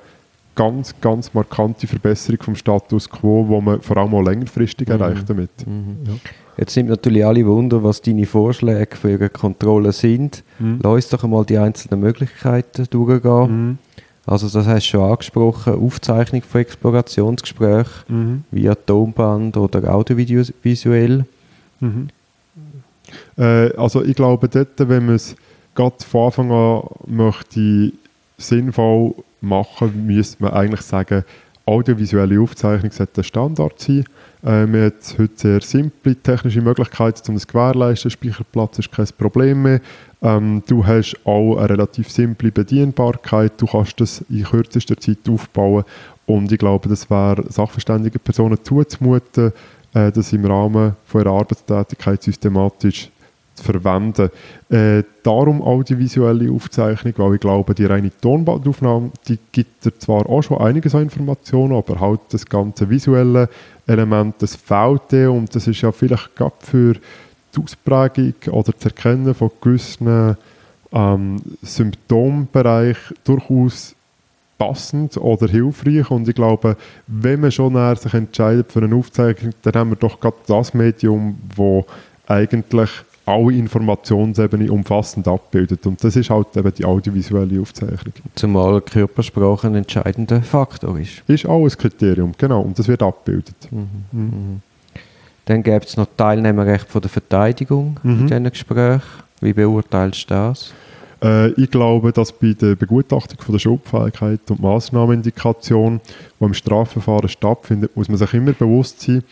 ganz, ganz markante Verbesserung vom Status quo, wo man vor allem auch längerfristig mhm. erreicht damit. Mhm. Ja. Jetzt sind natürlich alle Wunder, was deine Vorschläge für eine Kontrolle sind. Mhm. Lass uns doch einmal die einzelnen Möglichkeiten durchgehen. Mhm. Also das hast du schon angesprochen, Aufzeichnung von Explorationsgesprächen mhm. via Tonband oder audiovisuell. Mhm. Äh, also ich glaube dort, wenn man es gerade von Anfang an möchte sinnvoll machen, müsste man eigentlich sagen, audiovisuelle Aufzeichnung sollte der Standard sein. Äh, wir haben heute sehr simple technische Möglichkeiten, um das zu gewährleisten. Speicherplatz ist kein Problem mehr. Ähm, du hast auch eine relativ simple Bedienbarkeit. Du kannst das in kürzester Zeit aufbauen. Und ich glaube, das wäre sachverständigen Personen zuzumuten, äh, das im Rahmen von ihrer Arbeitstätigkeit systematisch zu verwenden. Äh, darum audiovisuelle Aufzeichnung, weil ich glaube, die reine Tonbandaufnahme, die gibt dir zwar auch schon einiges an Informationen, aber halt das ganze visuelle Element, das fehlt dir und das ist ja vielleicht gerade für die Ausprägung oder das Erkennen von gewissen ähm, Symptombereichen durchaus passend oder hilfreich und ich glaube, wenn man schon sich entscheidet für eine Aufzeichnung, dann haben wir doch gerade das Medium, wo eigentlich alle Informationsebenen umfassend abbildet. Und das ist halt eben die audiovisuelle Aufzeichnung. Zumal Körpersprache ein entscheidender Faktor ist. Ist auch ein Kriterium, genau. Und das wird abgebildet. Mhm. Mhm. Dann gibt es noch Teilnehmerrecht von der Verteidigung mhm. in diesen Gesprächen. Wie beurteilst du das? Äh, ich glaube, dass bei der Begutachtung von der Schuldfähigkeit und Massnahmenindikation, die im Strafverfahren stattfindet, muss man sich immer bewusst sein,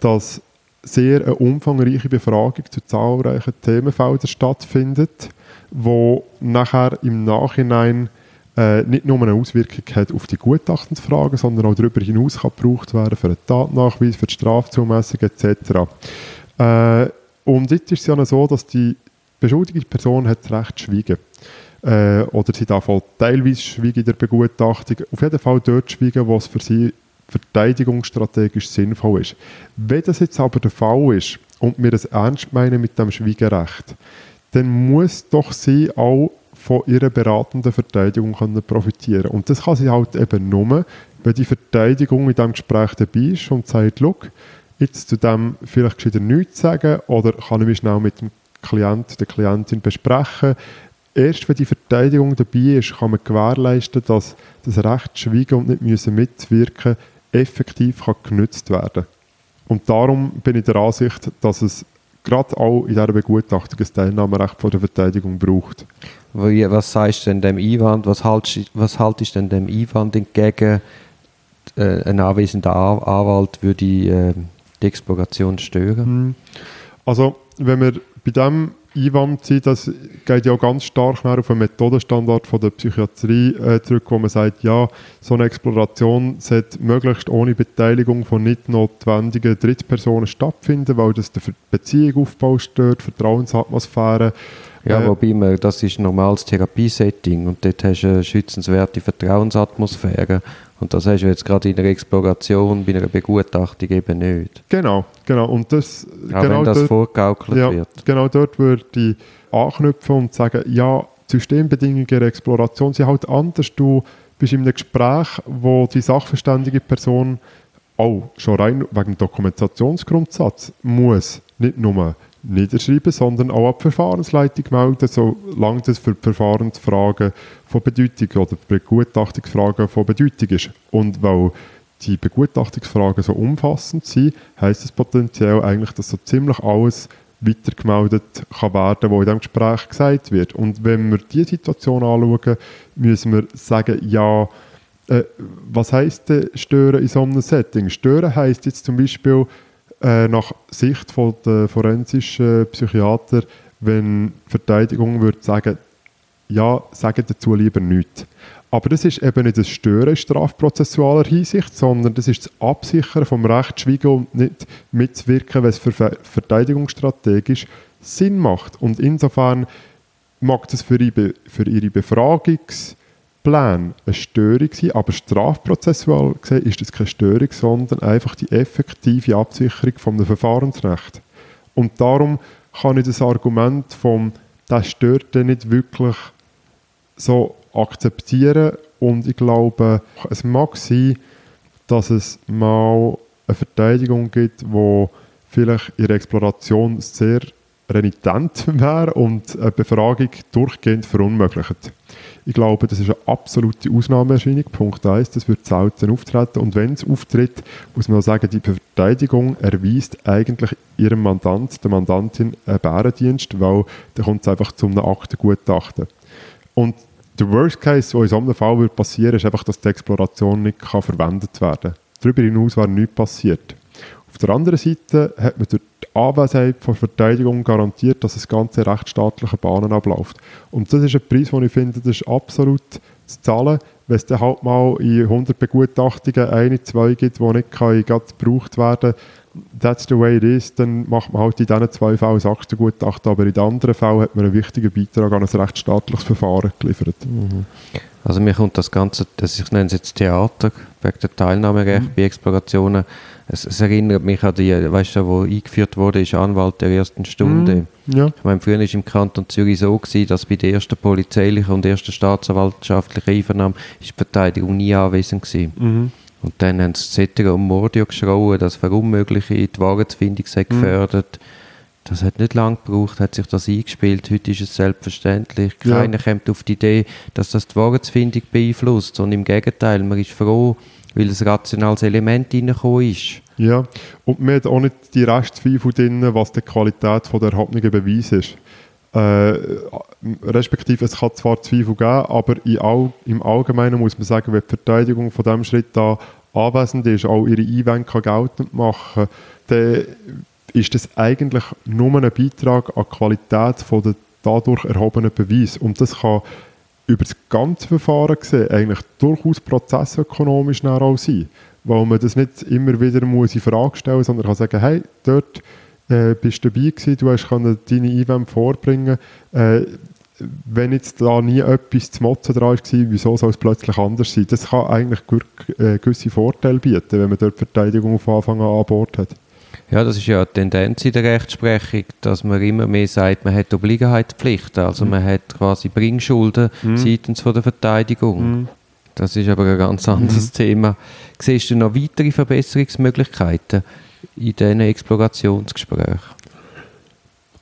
dass sehr eine umfangreiche Befragung zu zahlreichen Themenfeldern stattfindet, wo nachher im Nachhinein äh, nicht nur eine Auswirkung hat auf die Gutachtensfragen, sondern auch darüber hinaus kann gebraucht werden für den Tatnachweis, für die Strafzumessung etc. Äh, und jetzt ist es ja so, dass die beschuldigte Person hat das Recht zu schweigen. Äh, oder sie darf auch teilweise schweigen in der Begutachtung. Auf jeden Fall dort schweigen, wo es für sie verteidigungsstrategisch sinnvoll ist. Wenn das jetzt aber der Fall ist und wir es ernst meinen mit dem Schweigerecht, dann muss doch sie auch von ihrer beratenden Verteidigung können profitieren Und das kann sie halt eben nur, wenn die Verteidigung in diesem Gespräch dabei ist und sagt, look, jetzt zu dem vielleicht gescheiter nichts sagen oder kann ich mich schnell mit dem Klient, der Klientin besprechen. Erst wenn die Verteidigung dabei ist, kann man gewährleisten, dass das Recht schweigen und nicht müssen effektiv kann genützt werden Und darum bin ich der Ansicht, dass es gerade auch in dieser Begutachtung ein Teilnahmerecht von der Verteidigung braucht. Was sagst du denn dem Einwand, was haltest, was haltest denn dem Einwand entgegen, äh, ein anwesender Anwalt würde äh, die Exploration stören? Hm. Also, wenn wir bei dem Einwand sind, das geht ja ganz stark auf einen Methodenstandard von der Psychiatrie äh, zurück, wo man sagt, ja, so eine Exploration sollte möglichst ohne Beteiligung von nicht notwendigen Drittpersonen stattfinden, weil das den Beziehungsaufbau stört, Vertrauensatmosphäre. Ja, äh, wobei man, das ist ein normales Therapiesetting und dort hast du eine schützenswerte Vertrauensatmosphäre und das hast du jetzt gerade in einer Exploration, bei einer Begutachtung eben nicht. Genau, genau. Und das, Auch genau wenn das dort, vorgegaukelt ja, wird. Genau dort würde ich anknüpfen und sagen, ja, die Systembedingungen der Exploration sind halt anders. Du bist in einem Gespräch, wo die sachverständige Person auch schon rein wegen dem Dokumentationsgrundsatz muss nicht nur niederschreiben, sondern auch an die Verfahrensleitung melden, solange das für die Verfahrensfragen von Bedeutung oder Begutachtungsfragen von Bedeutung ist. Und weil die Begutachtungsfragen so umfassend sind, heisst es potenziell eigentlich, dass so ziemlich alles weitergemeldet kann werden, was in diesem Gespräch gesagt wird. Und wenn wir diese Situation anschauen, müssen wir sagen, ja, äh, was heisst denn stören in so einem Setting? Stören heisst jetzt zum Beispiel, äh, nach Sicht von der forensischen Psychiater, wenn die Verteidigung würde sagen, ja, sagen dazu lieber nichts. Aber das ist eben nicht das Stören in strafprozessualer Hinsicht, sondern das ist das Absichern vom Recht und nicht mitzuwirken, es für verteidigungsstrategisch Sinn macht. Und insofern mag das für ihre Befragungs- Plan eine Störung sein, aber strafprozessual gesehen ist das keine Störung, sondern einfach die effektive Absicherung vom Verfahrensrecht. Und darum kann ich das Argument vom «das stört» nicht wirklich so akzeptieren und ich glaube, es mag sein, dass es mal eine Verteidigung gibt, wo vielleicht ihre Exploration sehr renitent wäre und eine Befragung durchgehend verunmöglicht. Ich glaube, das ist eine absolute Ausnahmeerscheinung. Punkt 1, das wird selten auftreten. Und wenn es auftritt, muss man auch sagen, die Verteidigung erweist eigentlich ihrem Mandant, der Mandantin, einen Bärendienst, weil da kommt es einfach zu einem Aktengutachten. Und der Worst Case, der in so einem Fall wird passieren ist einfach, dass die Exploration nicht kann verwendet werden kann. Darüber hinaus wäre nichts passiert. Auf der anderen Seite hat man durch Anwesenheit von Verteidigung garantiert, dass das ganze rechtsstaatliche Bahnen abläuft. Und das ist ein Preis, den ich finde, das ist absolut zu zahlen, wenn es dann halt mal in 100 Begutachtungen eine, zwei gibt, die nicht kann, gebraucht werden that's the way it is, dann macht man halt in diesen zwei Fällen das Aktiengutachten, aber in den anderen Fällen hat man einen wichtigen Beitrag an ein rechtsstaatliches Verfahren geliefert. Mhm. Also mir kommt das Ganze, das ich nenne es jetzt Theater, wegen der Teilnahmerecht mhm. bei Explorationen, es, es, erinnert mich an die, weißt du, wo eingeführt wurde, ist Anwalt der ersten Stunde. Mm, ja. Ich meine, früher war im Kanton Zürich so, gewesen, dass bei der ersten polizeilichen und ersten staatsanwaltschaftlichen Einvernahme ist die Verteidigung nie anwesend war. Mhm. Und dann haben sie Zettel und Mordio geschrauen, das Verunmögliche, die Wahrheitsfindung sei mhm. gefördert. Mhm. Das hat nicht lange gebraucht, hat sich das eingespielt. Heute ist es selbstverständlich. Keiner ja. kommt auf die Idee, dass das die Wahrheitsfindung beeinflusst, sondern im Gegenteil, man ist froh, weil ein rationales Element reingekommen ist. Ja, und man hat auch nicht die Restzweifel drin, was die Qualität der erhabenen Beweise ist. Äh, respektive, es kann zwar Zweifel geben, aber all, im Allgemeinen muss man sagen, wenn die Verteidigung von diesem Schritt da anwesend ist, auch ihre Einwände geltend machen dann ist das eigentlich nur ein Beitrag an die Qualität von der dadurch erhobenen Beweis. Und das kann über das ganze Verfahren gesehen eigentlich durchaus prozessökonomisch auch sein. Weil man das nicht immer wieder muss in Frage stellen muss, sondern kann sagen, hey, dort äh, bist du dabei gewesen, du hast deine Einwände vorbringen äh, wenn jetzt da nie etwas zu motzen dran war, wieso soll es plötzlich anders sein? Das kann eigentlich äh, gewisse Vorteile bieten, wenn man dort Verteidigung von Anfang an an Bord hat. Ja, das ist ja eine Tendenz in der Rechtsprechung, dass man immer mehr sagt, man hat Obliegenheitspflichten, also mhm. man hat quasi Bringschulden mhm. seitens von der Verteidigung. Mhm. Das ist aber ein ganz anderes mhm. Thema. Siehst du noch weitere Verbesserungsmöglichkeiten in diesen Explorationsgesprächen?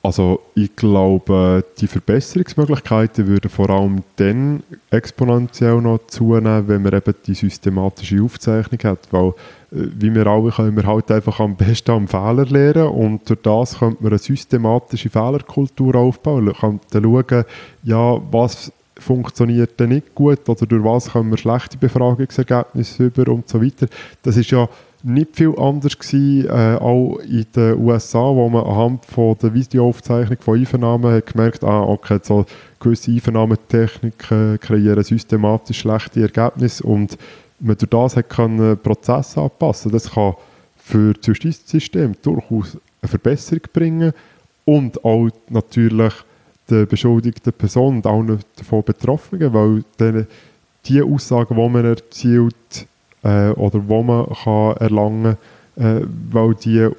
Also ich glaube, die Verbesserungsmöglichkeiten würden vor allem dann exponentiell noch zunehmen, wenn man eben die systematische Aufzeichnung hat, weil wie wir alle können wir halt einfach am besten am Fehler lernen und durch das könnte man eine systematische Fehlerkultur aufbauen. Man könnte schauen, ja, was funktioniert denn nicht gut oder durch was können wir schlechte Befragungsergebnisse über und so weiter. Das ist ja nicht viel anders gewesen, äh, auch in den USA, wo man anhand von der Videoaufzeichnung von Einvernahmen hat gemerkt, ah, okay, so gewisse Einvernahmetechniken kreieren systematisch schlechte Ergebnisse und man durch das hat können Prozesse anpassen. Das kann für das Justizsystem durchaus eine Verbesserung bringen und auch natürlich der beschuldigten Person und auch davon Betroffenen, weil dann die Aussagen, die man erzielt, äh, oder wo man kann erlangen kann, äh, weil die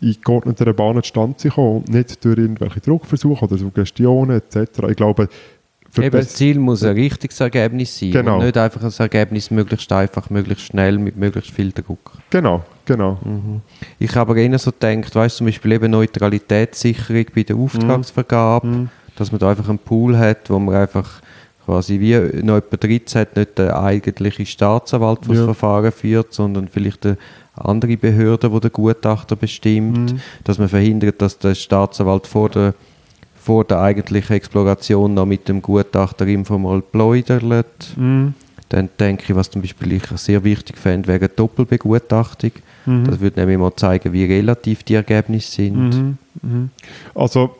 in geordneten Bahnen zustande kommen und nicht durch irgendwelche Druckversuche oder Suggestionen etc. Ich glaube, Eben, das Ziel muss ein richtiges Ergebnis sein genau. und nicht einfach ein Ergebnis möglichst einfach, möglichst schnell, mit möglichst viel Druck. Genau, genau. Mhm. Ich habe aber eher so gedacht, weißt du, zum Beispiel eben Neutralitätssicherung bei der Auftragsvergabe, mhm. dass man da einfach einen Pool hat, wo man einfach quasi wie noch etwa 13 nicht der eigentliche Staatsanwalt, der ja. das Verfahren führt, sondern vielleicht eine andere Behörde, die der Gutachter bestimmt, mhm. dass man verhindert, dass der Staatsanwalt vor der, vor der eigentlichen Exploration noch mit dem Gutachter informell pläudert. Mhm. Dann denke ich, was zum Beispiel ich sehr wichtig fände, wäre Doppelbegutachtung. Mhm. Das würde nämlich mal zeigen, wie relativ die Ergebnisse sind. Mhm. Mhm. Also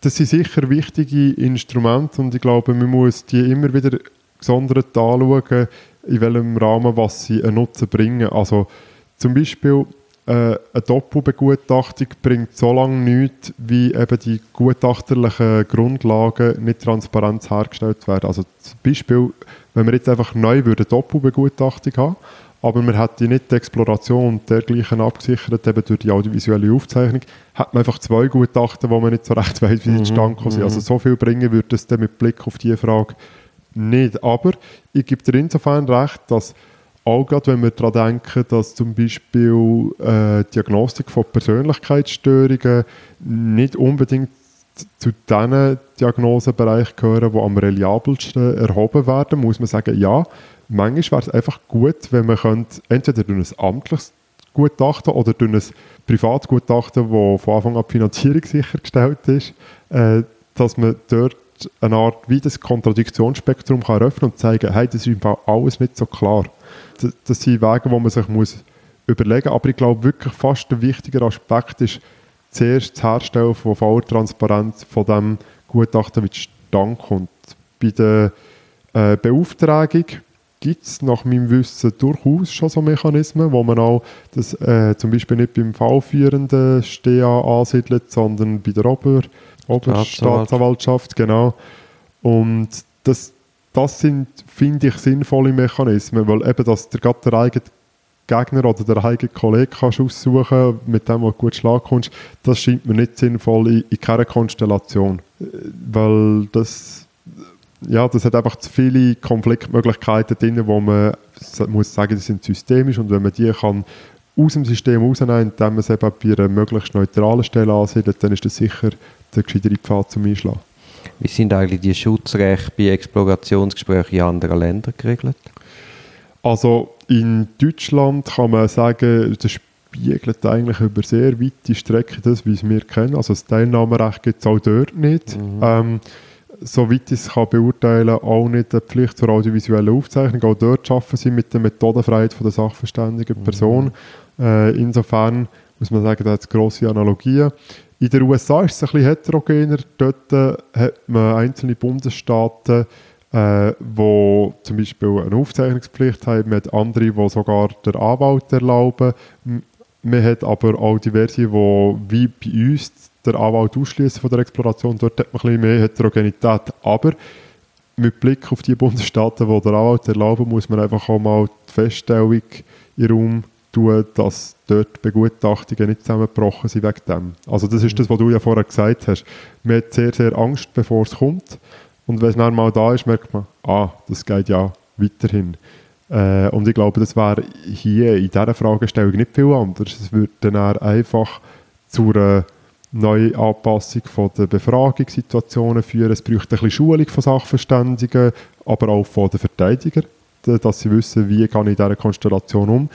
das sind sicher wichtige Instrumente und ich glaube, man muss die immer wieder gesondert anschauen, in welchem Rahmen was sie einen Nutzen bringen. Also zum Beispiel eine Doppelbegutachtung bringt so lange nichts, wie eben die gutachterlichen Grundlagen nicht transparent hergestellt werden. Also zum Beispiel, wenn wir jetzt einfach neu eine Doppelbegutachtung haben aber man hat die nicht die Exploration und dergleichen abgesichert, eben durch die audiovisuelle Aufzeichnung, hat man einfach zwei Gutachten, wo man nicht so recht weiß, wie sie mhm, zustande kommen sind. Also mhm. so viel bringen würde es dann mit Blick auf diese Frage nicht. Aber ich gebe dir insofern recht, dass auch gerade, wenn wir daran denken, dass zum Beispiel äh, Diagnostik von Persönlichkeitsstörungen nicht unbedingt zu den Diagnosebereichen gehören, die am reliabelsten erhoben werden, muss man sagen, ja, manchmal wäre es einfach gut, wenn man könnte, entweder durch ein amtliches Gutachten oder durch ein Privatgutachten, wo von Anfang an die Finanzierung sichergestellt ist, äh, dass man dort eine Art wie das Kontradiktionsspektrum kann eröffnen und zeigen, hey, das ist im Fall alles nicht so klar. Das, sind Wege, wo man sich muss überlegen muss. Aber ich glaube wirklich fast der wichtigere Aspekt ist, zuerst das Herstellen von voller Transparenz von dem Gutachten, wie zustande kommt. Bei der äh, Beauftragung gibt es nach meinem Wissen durchaus schon so Mechanismen, wo man auch das äh, zum Beispiel nicht beim fallführenden STEA ansiedelt, sondern bei der Ober Oberstaatsanwaltschaft, genau. Und das, das sind, finde ich, sinnvolle Mechanismen, weil eben, dass der, gerade der eigene Gegner oder der eigene Kollege kannst aussuchen mit dem du gut Schlag kommst, das scheint mir nicht sinnvoll in, in keiner Konstellation. Äh, weil das ja, das hat einfach zu viele Konfliktmöglichkeiten drin, wo man muss sagen, die sind systemisch und wenn man die kann aus dem System rausnehmen, indem man es eben bei einer möglichst neutralen Stelle ansiedelt, dann ist das sicher der gescheitere Pfad zum Einschlagen. Wie sind eigentlich die Schutzrechte bei Explorationsgesprächen in anderen Ländern geregelt? Also in Deutschland kann man sagen, das spiegelt eigentlich über sehr weite Strecke das, wie es wir kennen. Also das Teilnahmerecht gibt es auch dort nicht. Mhm. Ähm, soweit ich es kann beurteilen kann, auch nicht eine Pflicht zur audiovisuellen Aufzeichnung. Auch dort arbeiten sie mit der Methodenfreiheit von der sachverständigen mhm. Person. Mhm. Äh, insofern muss man sagen, da hat es grosse Analogien. In den USA ist es ein bisschen heterogener. Dort äh, hat man einzelne Bundesstaaten, äh, wo zum Beispiel eine Aufzeichnungspflicht haben. Man hat andere, die sogar der Anwalt erlauben. Man hat aber auch diverse, die wie bei uns der Anwalt ausschließen von der Exploration. Dort hat man ein bisschen mehr Heterogenität. Aber mit Blick auf die Bundesstaaten, die der Anwalt erlauben, muss man einfach auch mal die Feststellung in den Raum tun, dass dort Begutachtungen nicht zusammengebrochen sind wegen dem. Also das ist das, was du ja vorher gesagt hast. Man hat sehr, sehr Angst, bevor es kommt. Und wenn es dann mal da ist, merkt man, ah, das geht ja weiterhin. Äh, und ich glaube, das wäre hier in dieser Fragestellung nicht viel anders. Es würde dann einfach zu einer neue Anpassung von der Befragungssituationen führen. Es bräuchte ein bisschen Schulung von Sachverständigen, aber auch von den Verteidigern, dass sie wissen, wie kann ich in dieser Konstellation um.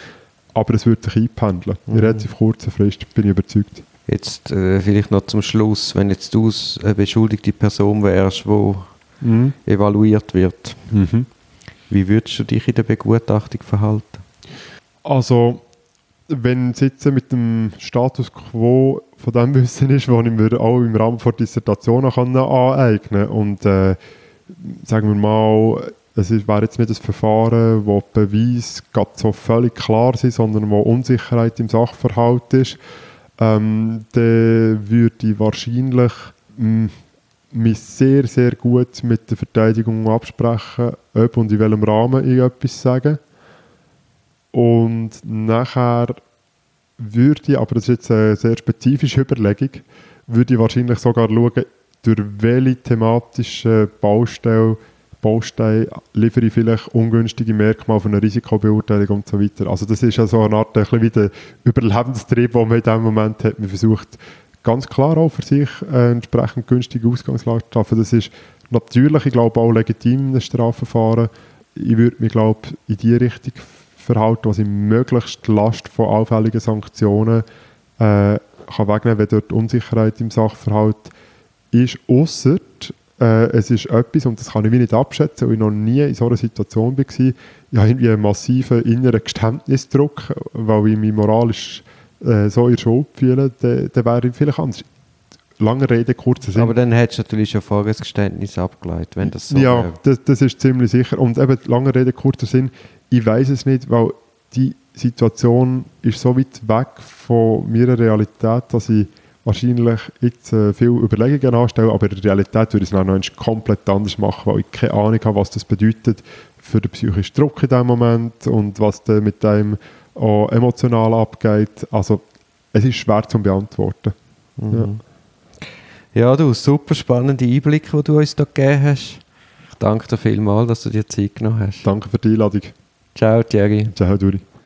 Aber es wird sich einpendeln. Mhm. In relativ kurzer Frist, bin ich überzeugt. Jetzt äh, vielleicht noch zum Schluss, wenn jetzt du eine beschuldigte Person wärst, die mhm. evaluiert wird, mhm. wie würdest du dich in der Begutachtung verhalten? Also, wenn Sitzen mit dem Status quo von dem Wissen ist, was ich mir auch im Rahmen der Dissertation kann aneignen kann. Und äh, sagen wir mal, es wäre jetzt nicht ein Verfahren, wo die Beweise so völlig klar sind, sondern wo Unsicherheit im Sachverhalt ist, ähm, dann würde ich wahrscheinlich mh, mm, mich sehr, sehr gut mit der Verteidigung absprechen, ob und in welchem Rahmen ich etwas sage. Und nachher würde ich, aber das ist jetzt eine sehr spezifische Überlegung, würde ich wahrscheinlich sogar schauen, durch welche thematische Baustelle Baustein liefere ich vielleicht ungünstige Merkmale von einer Risikobeurteilung und so weiter. Also das ist ja so eine Art ein wie der Überlebenstrieb, den man in diesem Moment hat. Man versucht ganz klar auch für sich eine entsprechend günstige Ausgangslage zu schaffen. Das ist natürlich, ich glaube, auch legitim in einem Strafverfahren. Ich würde mich, glaube in die Richtung verhalten, was ich möglichst die Last von allfälligen Sanktionen äh, kann wegnehmen, wenn dort Unsicherheit im Sachverhalt ist, ausser äh, es ist etwas, und das kann ich wie nicht abschätzen, weil ich noch nie in so einer Situation war, ich habe irgendwie einen massiven inneren Geständnisdruck, weil ich mich moralisch äh, so in der Schuld fühle, dann, dann wäre ich vielleicht anders. Lange Rede, kurzer Sinn. Aber dann hättest du natürlich schon vorher das Geständnis abgeleitet, wenn das so Ja, das, das, ist ziemlich sicher. Und eben, lange Rede, kurzer Sinn, ich weiß es nicht, weil die Situation ist so weit weg von meiner Realität, dass ich wahrscheinlich jetzt äh, viele Überlegungen anstelle, aber in der Realität würde ich es noch komplett anders machen, weil ich keine Ahnung habe, was das bedeutet für den psychischen Druck in diesem Moment und was da mit dem auch emotional abgeht. Also es ist schwer zu beantworten. Mhm. Ja. ja, du, super spannende Einblicke, die du uns da gegeben hast. Ich danke dir vielmals, dass du dir Zeit genommen hast. Danke für die Einladung. Ciao, Thierry. Ciao, Duri.